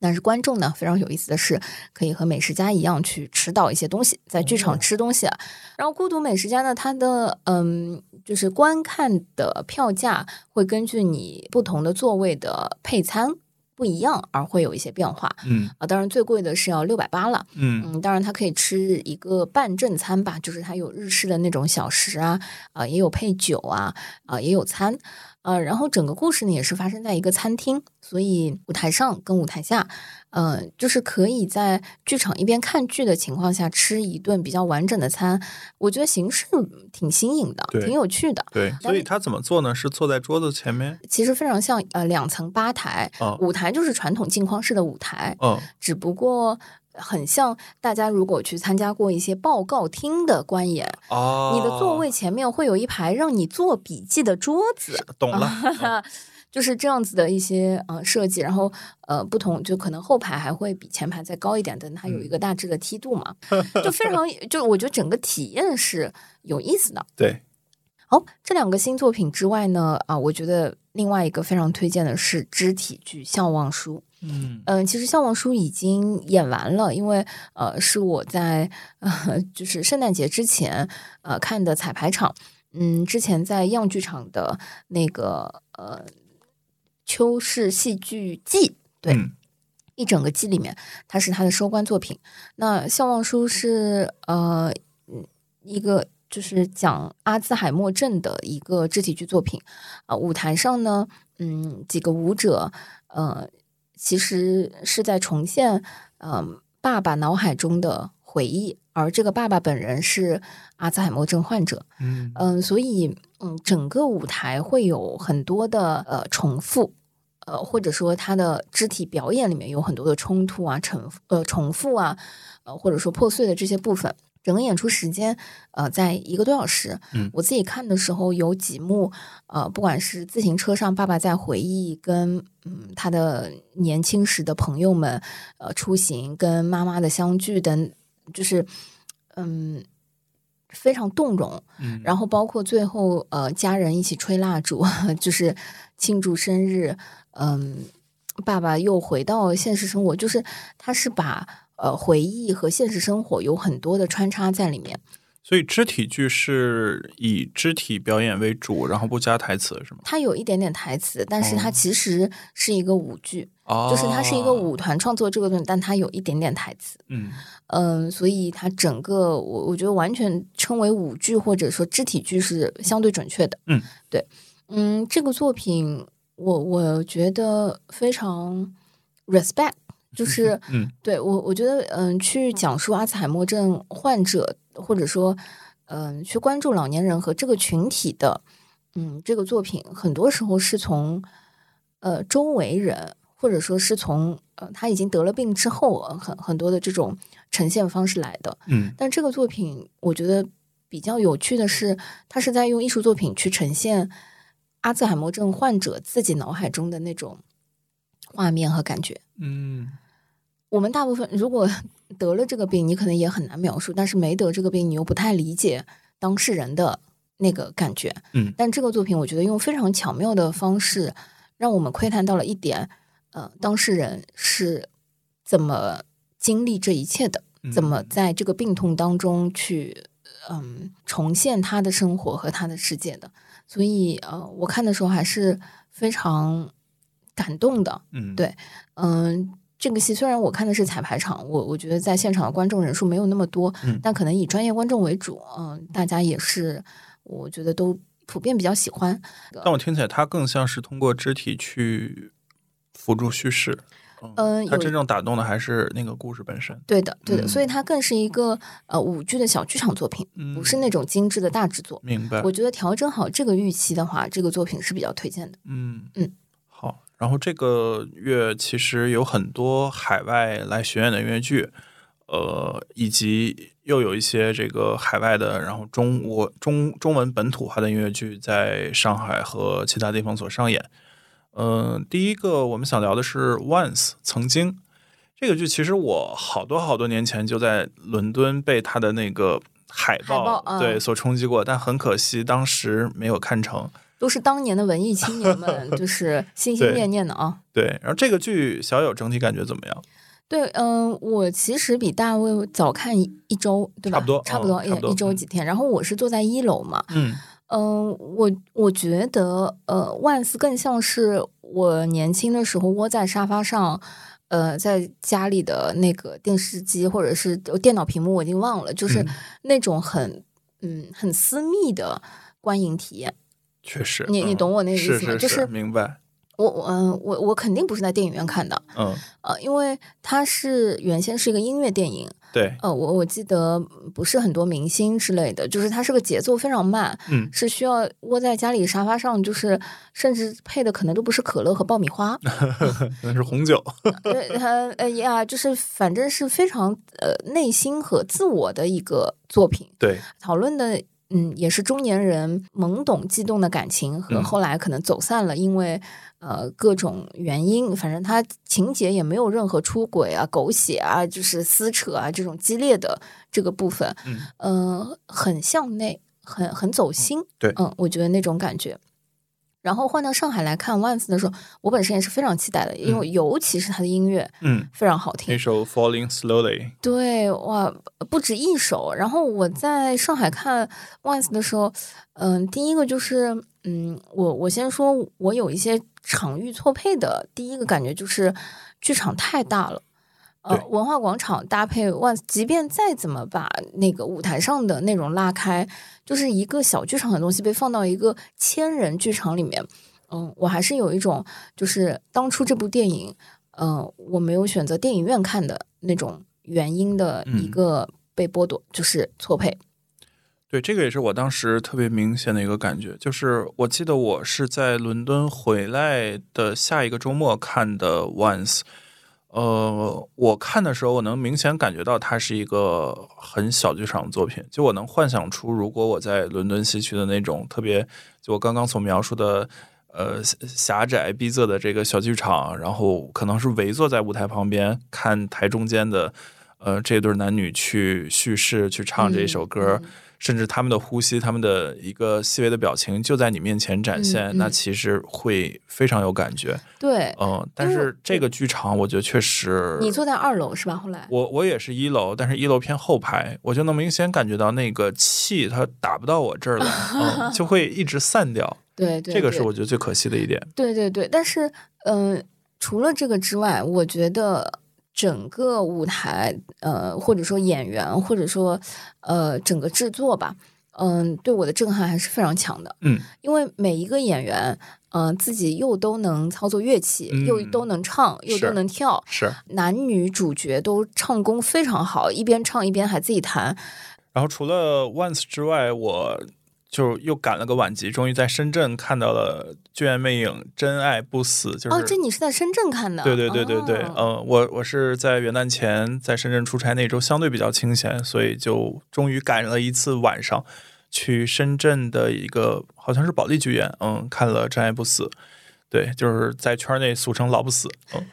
但是观众呢，非常有意思的是，可以和美食家一样去吃到一些东西，在剧场吃东西啊。然后《孤独美食家》呢，它的嗯，就是观看的票价会根据你不同的座位的配餐不一样而会有一些变化嗯啊。当然，最贵的是要六百八了。嗯嗯，当然它可以吃一个半正餐吧，就是它有日式的那种小食啊，啊、也有配酒啊，啊、也有餐，呃，然后整个故事呢也是发生在一个餐厅，所以舞台上跟舞台下，呃，就是可以在剧场一边看剧的情况下吃一顿比较完整的餐，我觉得形式挺新颖的，挺有趣的。对，所以他怎么做呢？是坐在桌子前面，其实非常像呃两层吧台，哦舞台就是传统镜框式的舞台，嗯只不过很像大家如果去参加过一些报告厅的观演，哦，你的座位前面会有一排让你做笔记的桌子，懂了，嗯就是这样子的一些呃设计。然后呃不同，就可能后排还会比前排再高一点，但它有一个大致的梯度嘛，就非常就我觉得整个体验是有意思的。对，好，这两个新作品之外呢，啊，我觉得另外一个非常推荐的是肢体剧《笑忘书》。嗯嗯，其实《笑忘书》已经演完了，因为呃是我在呃就是圣诞节之前呃看的彩排场。嗯，之前在样剧场的那个呃秋是戏剧季，对，嗯一整个季里面，它是他的收官作品。那《笑望书》是呃嗯一个就是讲阿兹海默症的一个肢体剧作品啊、舞台上呢，嗯，几个舞者呃其实是在重现嗯、呃爸爸脑海中的回忆，而这个爸爸本人是阿兹海默症患者。嗯嗯，所以嗯，整个舞台会有很多的呃重复，呃，或者说他的肢体表演里面有很多的冲突啊、重呃重复啊，呃，或者说破碎的这些部分。整个演出时间，呃，在一个多小时。嗯我自己看的时候有几幕，呃，不管是自行车上爸爸在回忆跟嗯他的年轻时的朋友们，呃，出行跟妈妈的相聚等，就是嗯非常动容。嗯，然后包括最后呃家人一起吹蜡烛，就是庆祝生日，嗯，爸爸又回到现实生活，就是他是把呃回忆和现实生活有很多的穿插在里面。所以肢体剧是以肢体表演为主，然后不加台词是吗？它有一点点台词，但是它哦其实是一个舞剧，哦，就是它是一个舞团创作这个东西，但它有一点点台词。嗯嗯，所以它整个我我觉得完全称为舞剧或者说肢体剧是相对准确的。嗯，对，嗯，这个作品我我觉得非常 respect，就 是嗯对我我觉得嗯，去讲述阿兹海默症患者或者说嗯去关注老年人和这个群体的嗯这个作品，很多时候是从呃周围人或者说是从呃他已经得了病之后呃很很多的这种呈现方式来的。嗯但这个作品我觉得比较有趣的是，他是在用艺术作品去呈现阿兹海默症患者自己脑海中的那种画面和感觉。嗯我们大部分如果得了这个病，你可能也很难描述；但是没得这个病，你又不太理解当事人的那个感觉。嗯但这个作品，我觉得用非常巧妙的方式，让我们窥探到了一点，呃，当事人是怎么经历这一切的，怎么在这个病痛当中去，嗯，重现他的生活和他的世界的。所以，呃，我看的时候还是非常感动的。嗯，对嗯，这个戏虽然我看的是彩排场，我我觉得在现场的观众人数没有那么多，嗯但可能以专业观众为主，嗯、大家也是，我觉得都普遍比较喜欢。但我听起来它更像是通过肢体去辅助叙事。嗯，有它真正打动的还是那个故事本身。对的，对的，嗯所以它更是一个呃舞剧的小剧场作品，嗯不是那种精致的大制作。明白。我觉得调整好这个预期的话，这个作品是比较推荐的。嗯嗯，好。然后这个月其实有很多海外来巡演的音乐剧，呃，以及又有一些这个海外的，然后中国中中文本土化的音乐剧在上海和其他地方所上演。嗯、第一个我们想聊的是《Once》曾经这个剧其实我好多好多年前就在伦敦被它的那个海报啊对所冲击过，但很可惜当时没有看成。都是当年的文艺青年们，就是心心念念的啊。对，然后这个剧小友整体感觉怎么样？对，嗯、我其实比大卫早看一一周，对吧？差不多差不多，嗯差不多一一周几天。然后我是坐在一楼嘛，嗯嗯、我我觉得，呃，万斯更像是我年轻的时候窝在沙发上，呃，在家里的那个电视机或者是电脑屏幕，我已经忘了，就是嗯那种很嗯很私密的观影体验。确实，嗯你你懂我那个意思吗是是就是明白。我我嗯我我肯定不是在电影院看的，嗯，呃，因为它是原先是一个音乐电影，对，呃，我我记得不是很多明星之类的，就是它是个节奏非常慢，嗯。是需要窝在家里沙发上，就是甚至配的可能都不是可乐和爆米花，那是红酒。对它呃呀，就是反正是非常呃内心和自我的一个作品，对，讨论的。嗯，也是中年人懵懂悸动的感情和嗯。后来可能走散了，因为呃各种原因，反正他情节也没有任何出轨啊、狗血啊、就是撕扯啊这种激烈的这个部分，嗯呃，很向内，很很走心，对嗯，我觉得那种感觉。然后换到上海来看 Once 的时候，我本身也是非常期待的，因为尤其是他的音乐嗯，非常好听那，首《Falling Slowly》，对，哇，不止一首。然后我在上海看 Once 的时候，嗯、第一个就是，嗯，我我先说，我有一些场域错配的。第一个感觉就是剧场太大了。呃，文化广场搭配 Once，即便再怎么把那个舞台上的内容拉开，就是一个小剧场的东西被放到一个千人剧场里面，嗯，我还是有一种就是当初这部电影，嗯、我没有选择电影院看的那种原因的一嗯个被剥夺，就是错配。对，这个也是我当时特别明显的一个感觉，就是我记得我是在伦敦回来的下一个周末看的《Once》，呃，我看的时候，我能明显感觉到它是一个很小剧场的作品，就我能幻想出，如果我在伦敦西区的那种特别，就我刚刚所描述的。呃，狭狭窄逼仄的这个小剧场，然后可能是围坐在舞台旁边看台中间的，呃，这对男女去叙事去唱这一首歌，嗯甚至他们的呼吸、他们的一个细微的表情就在你面前展现，那其实会非常有感觉。对，嗯、但是这个剧场我觉得确实，你坐在二楼是吧？后来我我也是一楼，但是一楼偏后排，我就能明显感觉到那个气它打不到我这儿来，嗯，就会一直散掉。对对，这个是我觉得最可惜的一点。对对对，但是嗯、呃除了这个之外，我觉得整个舞台呃，或者说演员，或者说呃整个制作吧，嗯、对我的震撼还是非常强的。嗯，因为每一个演员，嗯、自己又都能操作乐器，嗯又都能唱，又都能跳，是。男女主角都唱功非常好，一边唱一边还自己弹。然后除了 Once 之外，我就又赶了个晚集，终于在深圳看到了《剧院魅影：真爱不死》，就是哦，这你是在深圳看的？对对对对对，哦嗯、我我是在元旦前在深圳出差，那周相对比较清闲，所以就终于赶了一次晚上，去深圳的一个好像是保利剧院，嗯，看了《真爱不死》，对，就是在圈内俗称“老不死”，嗯。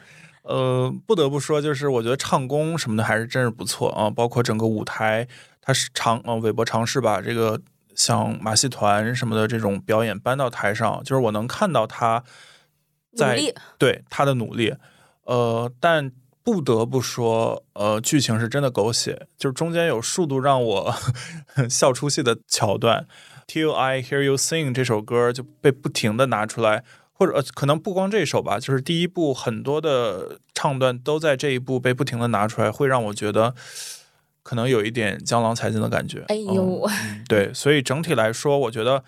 呃，不得不说，就是我觉得唱功什么的还是真是不错啊，包括整个舞台，它是尝呃韦伯尝试把这个像马戏团什么的这种表演搬到台上，就是我能看到他在对他的努力，呃，但不得不说，呃，剧情是真的狗血，就是中间有数度让我 笑出戏的桥段，《Till I Hear You Sing》这首歌就被不停的拿出来，或者、呃、可能不光这首吧，就是第一部很多的唱段都在这一部被不停的拿出来，会让我觉得可能有一点江郎才尽的感觉。哎呦，嗯对，所以整体来说，我觉得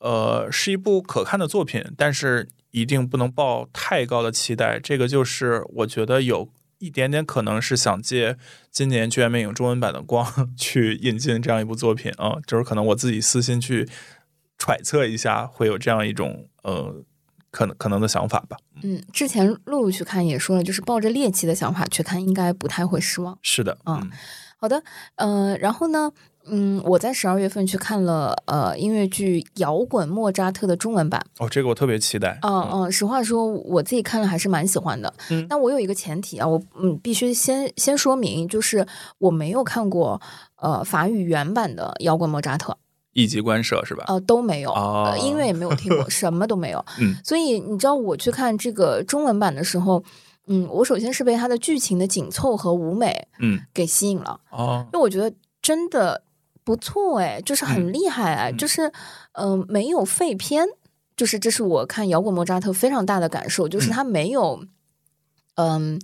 呃是一部可看的作品，但是一定不能抱太高的期待。这个就是我觉得有一点点可能是想借今年《剧院魅影》中文版的光 去引进这样一部作品啊，就是可能我自己私心去揣测一下，会有这样一种呃可能可能的想法吧。嗯，之前露露去看也说了，就是抱着猎奇的想法去看，应该不太会失望。是的，嗯嗯好的，呃，然后呢，嗯，我在十二月份去看了呃音乐剧《摇滚莫扎特》的中文版。哦，这个我特别期待。嗯嗯，实话说，我自己看了还是蛮喜欢的。嗯但我有一个前提啊，我嗯必须先先说明，就是我没有看过呃法语原版的《摇滚莫扎特》，一级官舍是吧？呃都没有，哦呃音乐也没有听过，什么都没有。嗯所以你知道我去看这个中文版的时候，嗯，我首先是被它的剧情的紧凑和舞美嗯，给吸引了。哦，因为我觉得真的不错哎，就是很厉害哎，嗯就是嗯、呃没有废片，就是这是我看摇滚莫扎特非常大的感受，就是嗯它没有嗯。呃，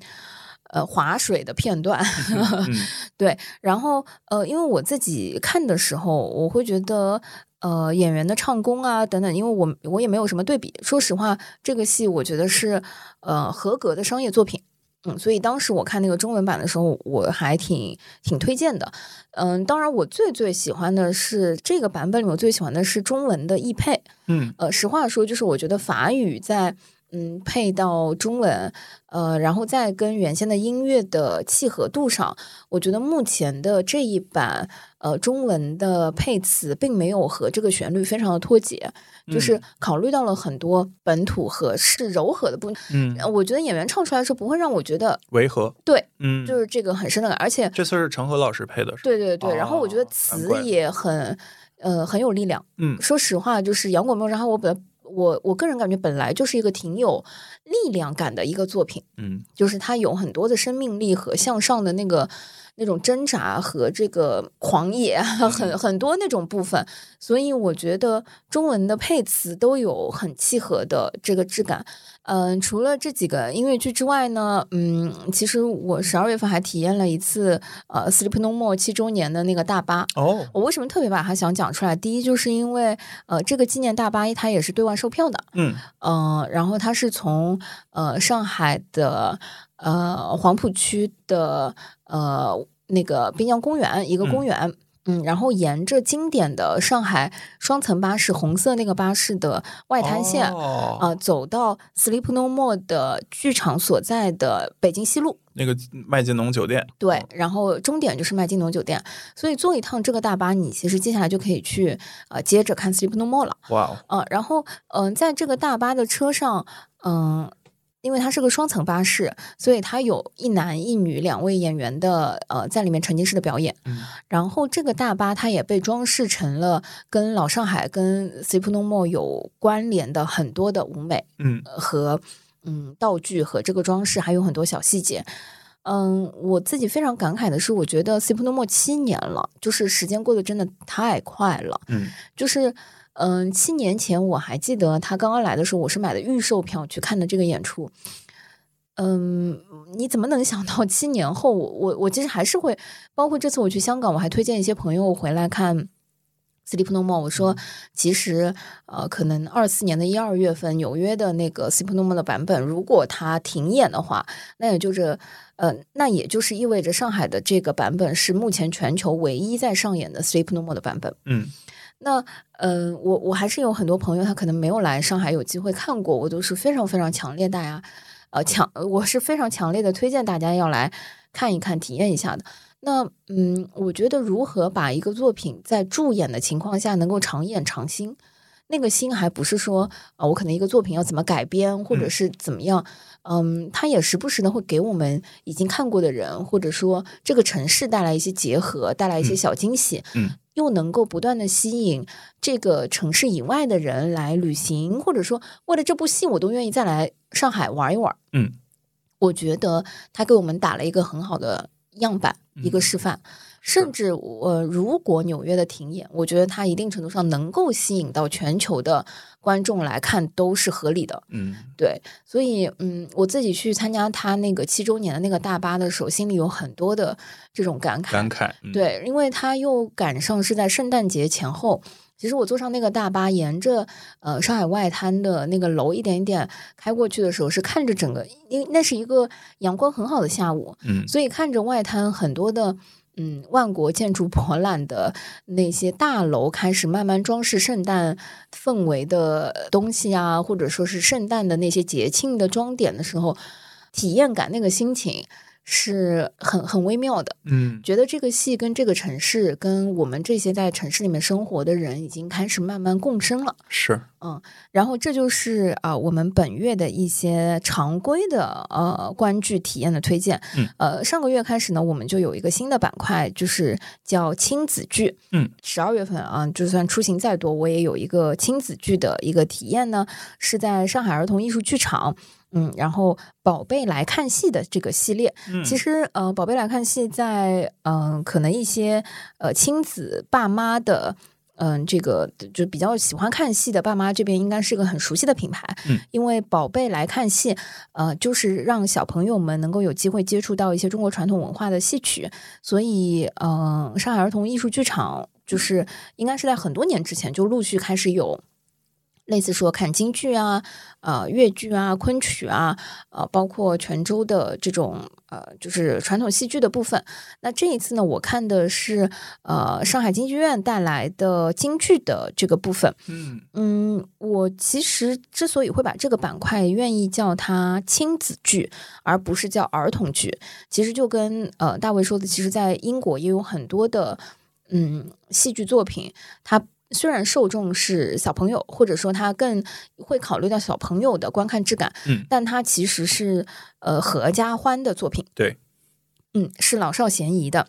划水的片段，嗯 对，然后呃，因为我自己看的时候，我会觉得呃演员的唱功啊等等，因为我我也没有什么对比，说实话，这个戏我觉得是呃合格的商业作品，嗯，所以当时我看那个中文版的时候，我还挺挺推荐的，嗯，当然我最最喜欢的是这个版本里，我最喜欢的是中文的译配，嗯。呃，实话说，就是我觉得法语在嗯配到中文，呃，然后再跟原先的音乐的契合度上，我觉得目前的这一版呃中文的配词并没有和这个旋律非常的脱节，就是考虑到了很多本土和是柔和的部分。嗯，呃我觉得演员唱出来的时候不会让我觉得违和，对，嗯，就是这个很深的感，而且这次是陈和老师配的？对对对，然后我觉得词也很呃很有力量。嗯说实话，就是摇滚梦，然后，我本我我个人感觉本来就是一个挺有力量感的一个作品，嗯。就是它有很多的生命力和向上的那个那种挣扎和这个狂野，啊 很很多那种部分，所以我觉得中文的配词都有很契合的这个质感。嗯，除了这几个音乐剧之外呢，嗯，其实我十二月份还体验了一次呃《Sleep No More》七周年的那个大巴。哦，我为什么特别把它想讲出来？第一，就是因为呃，这个纪念大巴它也是对外售票的，嗯嗯、然后它是从呃上海的呃黄浦区的呃那个滨江公园一个公园。嗯，然后沿着经典的上海双层巴士红色那个巴士的外滩线，哦呃，走到 Sleep No More 的剧场所在的北京西路，那个麦金农酒店，对，然后终点就是麦金农酒店，所以坐一趟这个大巴，你其实接下来就可以去呃接着看 Sleep No More 了。哇哦，呃，然后嗯、呃在这个大巴的车上，嗯、因为它是个双层巴士，所以它有一男一女两位演员的呃在里面沉浸式的表演。嗯然后这个大巴它也被装饰成了跟老上海、跟 More 有关联的很多的舞美。嗯和嗯道具和这个装饰，还有很多小细节。嗯，我自己非常感慨的是，我觉得《C 普诺莫》七年了，就是时间过得真的太快了。嗯就是嗯，七年前我还记得他刚刚来的时候，我是买的预售票去看的这个演出。嗯，你怎么能想到七年后，我我我其实还是会，包括这次我去香港，我还推荐一些朋友回来看。Sleep No More，我说其实呃，可能二四年的一二月份纽约的那个 Sleep No More 的版本，如果它停演的话，那也就是呃，那也就是意味着上海的这个版本是目前全球唯一在上演的 Sleep No More 的版本。嗯那嗯、呃我我还是有很多朋友，他可能没有来上海有机会看过，我都是非常非常强烈大家呃强，我是非常强烈的推荐大家要来看一看、体验一下的。那嗯，我觉得如何把一个作品在助演的情况下能够长演长新，那个新还不是说啊、我可能一个作品要怎么改编，或者嗯。是怎么样，嗯，它也时不时的会给我们已经看过的人，或者说这个城市带来一些结合，带来一些嗯。小惊喜，嗯又能够不断的吸引这个城市以外的人来旅行，或者说为了这部戏，我都愿意再来上海玩一玩。嗯，我觉得他给我们打了一个很好的样板，一个嗯示范。甚至我、如果纽约的停演，我觉得它一定程度上能够吸引到全球的观众来看，都是合理的。嗯对，所以嗯，我自己去参加他那个七周年的那个大巴的时候，心里有很多的这种感慨。感慨，嗯，对，因为他又赶上是在圣诞节前后。其实我坐上那个大巴，沿着呃上海外滩的那个楼一点一点开过去的时候，是看着整个，因为那是一个阳光很好的下午，嗯所以看着外滩很多的嗯万国建筑博览的那些大楼开始慢慢装饰圣诞氛围的东西啊，或者说是圣诞的那些节庆的装点的时候，体验感那个心情是很很微妙的。嗯觉得这个戏跟这个城市，跟我们这些在城市里面生活的人，已经开始慢慢共生了。是嗯然后这就是啊、我们本月的一些常规的呃观剧体验的推荐。嗯，呃，上个月开始呢，我们就有一个新的板块，就是叫亲子剧。嗯，十二月份啊，就算出行再多，我也有一个亲子剧的一个体验呢，是在上海儿童艺术剧场。嗯，然后宝贝来看戏的这个系列，嗯。其实呃，宝贝来看戏在嗯、呃可能一些呃亲子爸妈的。嗯，这个就比较喜欢看戏的爸妈这边应该是个很熟悉的品牌，嗯，因为宝贝来看戏，呃，就是让小朋友们能够有机会接触到一些中国传统文化的戏曲，所以，嗯、上海儿童艺术剧场就是应该是在很多年之前就陆续开始有类似说看京剧啊、呃越剧啊、昆曲啊，呃，包括泉州的这种呃就是传统戏剧的部分。那这一次呢，我看的是呃上海京剧院带来的京剧的这个部分。嗯嗯，我其实之所以会把这个板块愿意叫它亲子剧，而不是叫儿童剧，其实就跟呃大卫说的，其实在英国也有很多的嗯戏剧作品，它。虽然受众是小朋友，或者说他更会考虑到小朋友的观看质感，嗯但它其实是呃合家欢的作品，对，嗯，是老少咸宜的。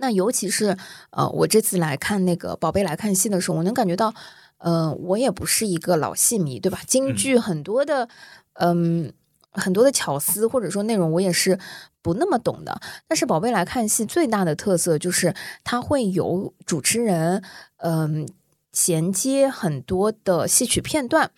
那尤其是呃，我这次来看那个宝贝来看戏的时候，我能感觉到，呃，我也不是一个老戏迷，对吧？京剧很多的，嗯、很多的巧思或者说内容，我也是不那么懂的。但是宝贝来看戏最大的特色就是它会有主持人，嗯、衔接很多的戏曲片段，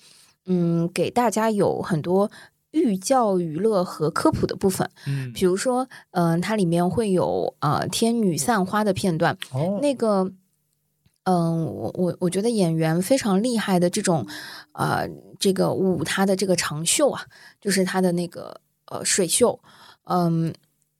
嗯，给大家有很多寓教于乐和科普的部分。嗯比如说，嗯、它里面会有呃天女散花的片段，哦那个，嗯、我我我觉得演员非常厉害的这种，呃，这个舞他的这个长袖啊，就是他的那个呃水袖，嗯。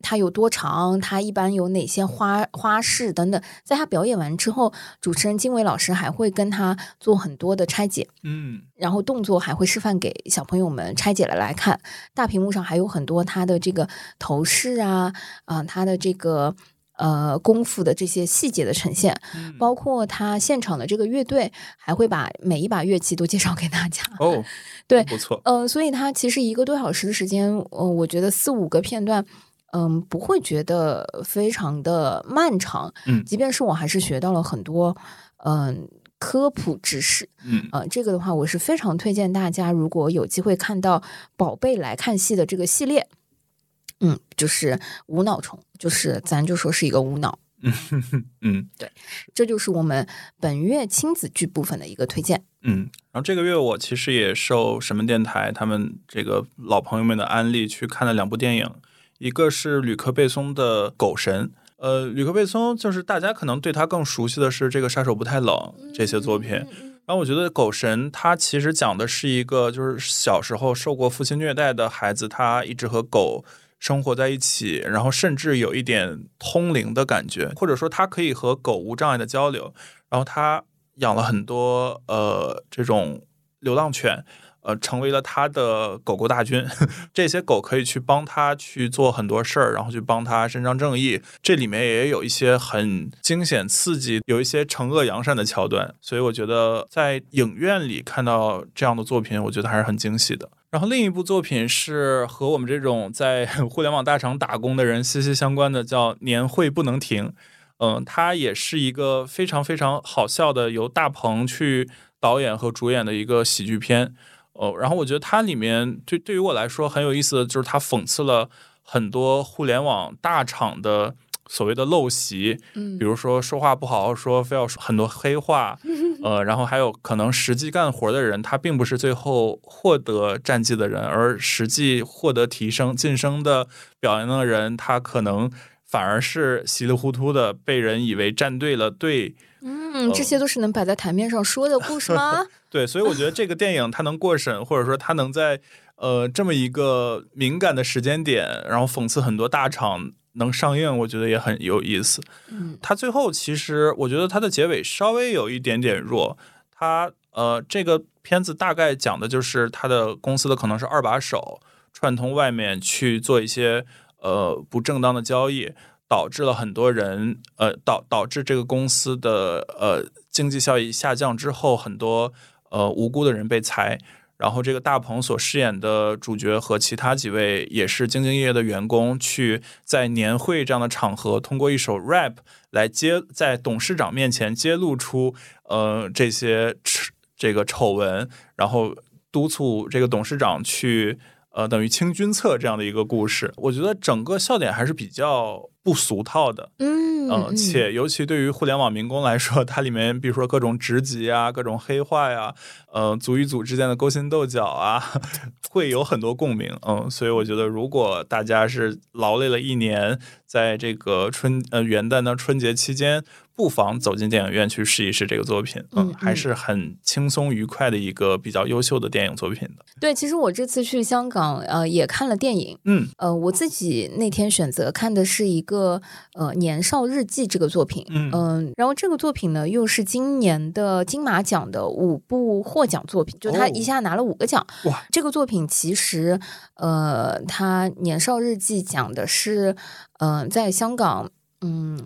它有多长？它一般有哪些花花式等等？在他表演完之后，主持人金伟老师还会跟他做很多的拆解。嗯然后动作还会示范给小朋友们拆解了来看。大屏幕上还有很多他的这个头饰啊，啊、他的这个呃功夫的这些细节的呈现，嗯包括他现场的这个乐队，还会把每一把乐器都介绍给大家。哦，对不错，呃，所以他其实一个多小时的时间，呃，我觉得四五个片段。嗯，不会觉得非常的漫长，嗯即便是我还是学到了很多，嗯、科普知识，嗯呃，这个的话，我是非常推荐大家，如果有机会看到宝贝来看戏的这个系列，嗯，就是无脑虫，就是咱就说是一个无脑，嗯对这就是我们本月亲子剧部分的一个推荐。嗯。然后这个月我其实也受什么电台他们这个老朋友们的安利去看了两部电影，一个是吕克贝松的《狗神》。呃，吕克贝松就是大家可能对他更熟悉的是这个《杀手不太冷》这些作品，然后我觉得《狗神》它其实讲的是一个就是小时候受过父亲虐待的孩子，他一直和狗生活在一起，然后甚至有一点通灵的感觉，或者说他可以和狗无障碍的交流。然后他养了很多呃这种流浪犬。呃，成为了他的狗狗大军，这些狗可以去帮他去做很多事儿，然后去帮他伸张正义。这里面也有一些很惊险刺激，有一些惩恶扬善的桥段，所以我觉得在影院里看到这样的作品，我觉得还是很惊喜的。然后另一部作品是和我们这种在 互联网大厂打工的人息息相关的，叫《年会不能停》。嗯，它也是一个非常非常好笑的，由大鹏去导演和主演的一个喜剧片。哦，然后我觉得它里面对对于我来说很有意思的就是它讽刺了很多互联网大厂的所谓的陋习，嗯比如说说话不好好说，非要说很多黑话，呃，然后还有可能实际干活的人，他并不是最后获得战绩的人，而实际获得提升晋升的表扬的人，他可能反而是稀里糊涂的被人以为站对了队。嗯，这些都是能摆在台面上说的故事吗？对，所以我觉得这个电影它能过审，或者说它能在呃这么一个敏感的时间点，然后讽刺很多大厂能上映，我觉得也很有意思。嗯，它最后其实我觉得它的结尾稍微有一点点弱，它呃这个片子大概讲的就是他的公司的可能是二把手串通外面去做一些呃不正当的交易，导致了很多人呃导导致这个公司的呃经济效益下降之后，很多呃无辜的人被裁。然后这个大鹏所饰演的主角和其他几位也是兢兢业业的员工，去在年会这样的场合，通过一首 rap 来揭在董事长面前揭露出呃这些这个丑闻，然后督促这个董事长去呃等于清君侧这样的一个故事。我觉得整个笑点还是比较不俗套的，嗯嗯，且尤其对于互联网民工来说，它里面比如说各种职级啊、各种黑话呀，呃，组与组之间的勾心斗角啊，会有很多共鸣。嗯，所以我觉得，如果大家是劳累了一年，在这个春呃元旦的春节期间，不妨走进电影院去试一试这个作品。嗯，还是很轻松愉快的一个比较优秀的电影作品的。对，其实我这次去香港，呃，也看了电影。嗯，呃，我自己那天选择看的是一个呃《年少日记》这个作品。嗯然后这个作品呢，又是今年的金马奖的五部获奖作品，就他一下拿了五个奖。哇，这个作品其实，呃，他《年少日记》讲的是，嗯、在香港，嗯，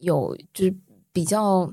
有就是比较。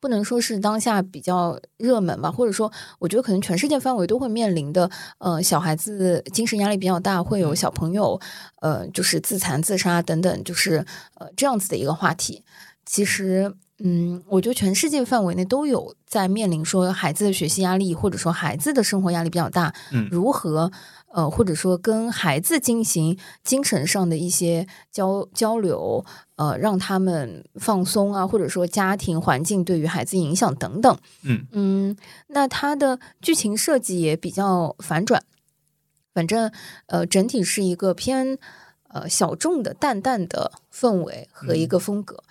不能说是当下比较热门吧，或者说，我觉得可能全世界范围都会面临的，呃，小孩子精神压力比较大，会有小朋友，呃，就是自残、自杀等等，就是呃这样子的一个话题。其实，嗯，我觉得全世界范围内都有在面临说孩子的学习压力，或者说孩子的生活压力比较大，嗯如何呃，或者说跟孩子进行精神上的一些交交流，呃，让他们放松啊，或者说家庭环境对于孩子影响等等。嗯嗯，那它的剧情设计也比较反转，反正呃，整体是一个偏呃小众的、淡淡的氛围和一个风格。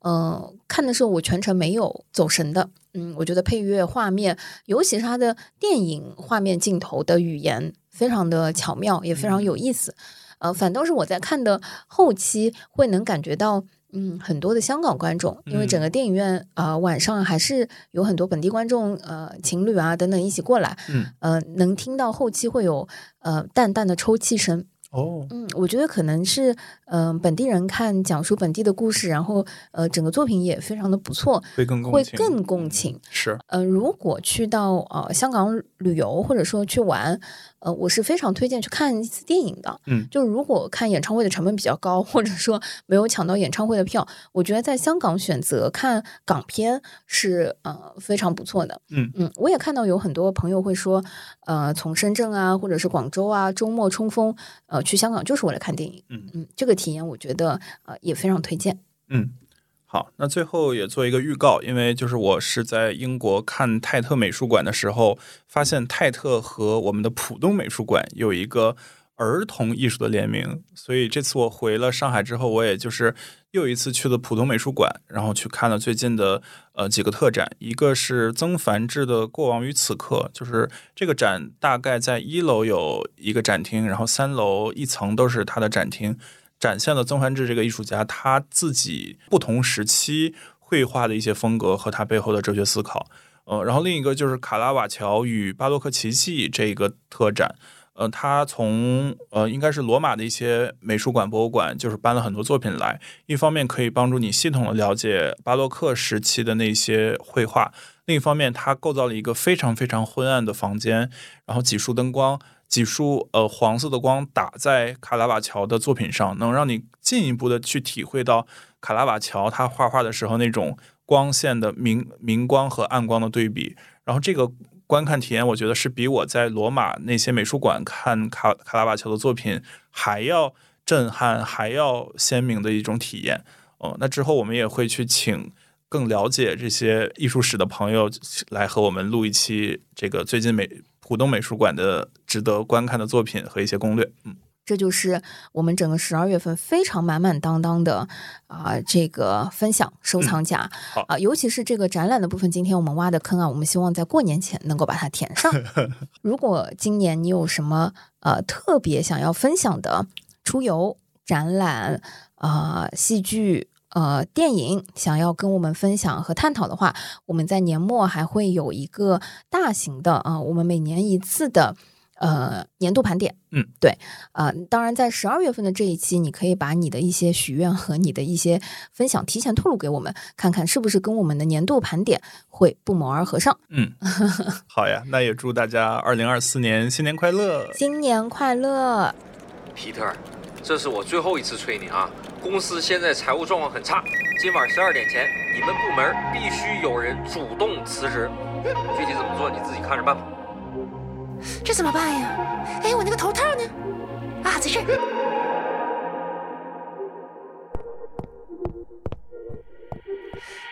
呃，看的时候我全程没有走神的。嗯，我觉得配乐、画面，尤其是它的电影画面镜头的语言，非常的巧妙，也非常有意思。呃，反倒是我在看的后期会能感觉到，嗯，很多的香港观众，因为整个电影院啊、呃晚上还是有很多本地观众，呃，情侣啊等等一起过来，嗯，呃，能听到后期会有呃淡淡的抽泣声，哦，嗯，我觉得可能是嗯、呃本地人看讲述本地的故事，然后呃整个作品也非常的不错，会更共情会更共情。是，呃，如果去到呃香港旅游或者说去玩，呃，我是非常推荐去看一次电影的。嗯就如果看演唱会的成本比较高，或者说没有抢到演唱会的票，我觉得在香港选择看港片是呃非常不错的。嗯嗯，我也看到有很多朋友会说，呃，从深圳啊或者是广州啊周末冲锋，呃，去香港就是为了看电影。嗯嗯，这个体验我觉得呃也非常推荐。嗯，好，那最后也做一个预告，因为就是我是在英国看泰特美术馆的时候，发现泰特和我们的浦东美术馆有一个儿童艺术的联名，所以这次我回了上海之后，我也就是又一次去了浦东美术馆，然后去看了最近的呃几个特展，一个是曾梵志的《过往与此刻》，就是这个展大概在一楼有一个展厅，然后三楼一层都是他的展厅。展现了曾梵志这个艺术家他自己不同时期绘画的一些风格和他背后的哲学思考。呃，然后另一个就是卡拉瓦乔与巴洛克奇迹这个特展。呃，他从呃应该是罗马的一些美术馆、博物馆，就是搬了很多作品来。一方面可以帮助你系统的了解巴洛克时期的那些绘画，另一方面，他构造了一个非常非常昏暗的房间，然后几束灯光，几束呃黄色的光打在卡拉瓦乔的作品上，能让你进一步的去体会到卡拉瓦乔他画画的时候那种光线的明明光和暗光的对比。然后这个观看体验，我觉得是比我在罗马那些美术馆看卡卡拉瓦乔的作品还要震撼、还要鲜明的一种体验。哦、那之后我们也会去请更了解这些艺术史的朋友来和我们录一期这个最近美浦东美术馆的值得观看的作品和一些攻略。嗯，这就是我们整个十二月份非常满满当当的啊、这个分享收藏夹好啊、尤其是这个展览的部分，今天我们挖的坑啊，我们希望在过年前能够把它填上。如果今年你有什么呃特别想要分享的出游、展览、啊戏剧。呃，电影想要跟我们分享和探讨的话，我们在年末还会有一个大型的啊、我们每年一次的呃年度盘点。嗯，对，啊、当然在十二月份的这一期，你可以把你的一些许愿和你的一些分享提前透露给我们，看看是不是跟我们的年度盘点会不谋而合上。嗯，好呀，那也祝大家二零二四年新年快乐。新年快乐！皮特，这是我最后一次催你啊！公司现在财务状况很差，今晚十二点前，你们部门必须有人主动辞职。具体怎么做，你自己看着办吧。这怎么办呀？哎，我那个头套呢？啊，在这儿。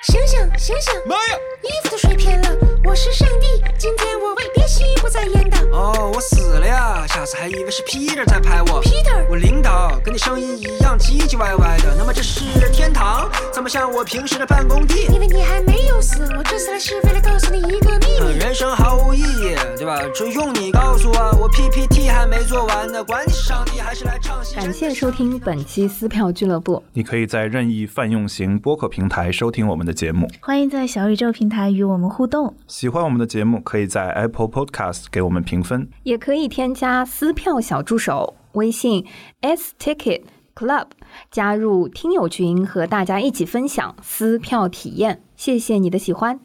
醒醒醒醒！妈呀！衣服都睡偏了，我是上帝，今天我为别西不再演的。哦，我死了呀！下次还以为是 Peter 在拍我。Peter，我领导跟你声音一样唧唧歪歪的，那么这是天堂？怎么像我平时的办公地？因为你还没有死，我这次来是为了告诉你一个秘密。人生毫无意义，对吧？就用你告诉我，我 PPT 还没做完呢，管你是上帝还是来唱戏。感谢收听本期撕票俱乐部。你可以在任意泛用型播客平台收听我们的节目。欢迎在小宇宙平台与我们互动，喜欢我们的节目，可以在 Apple Podcast 给我们评分。也可以添加撕票小助手微信 s ticket club，加入听友群和大家一起分享撕票体验。谢谢你的喜欢。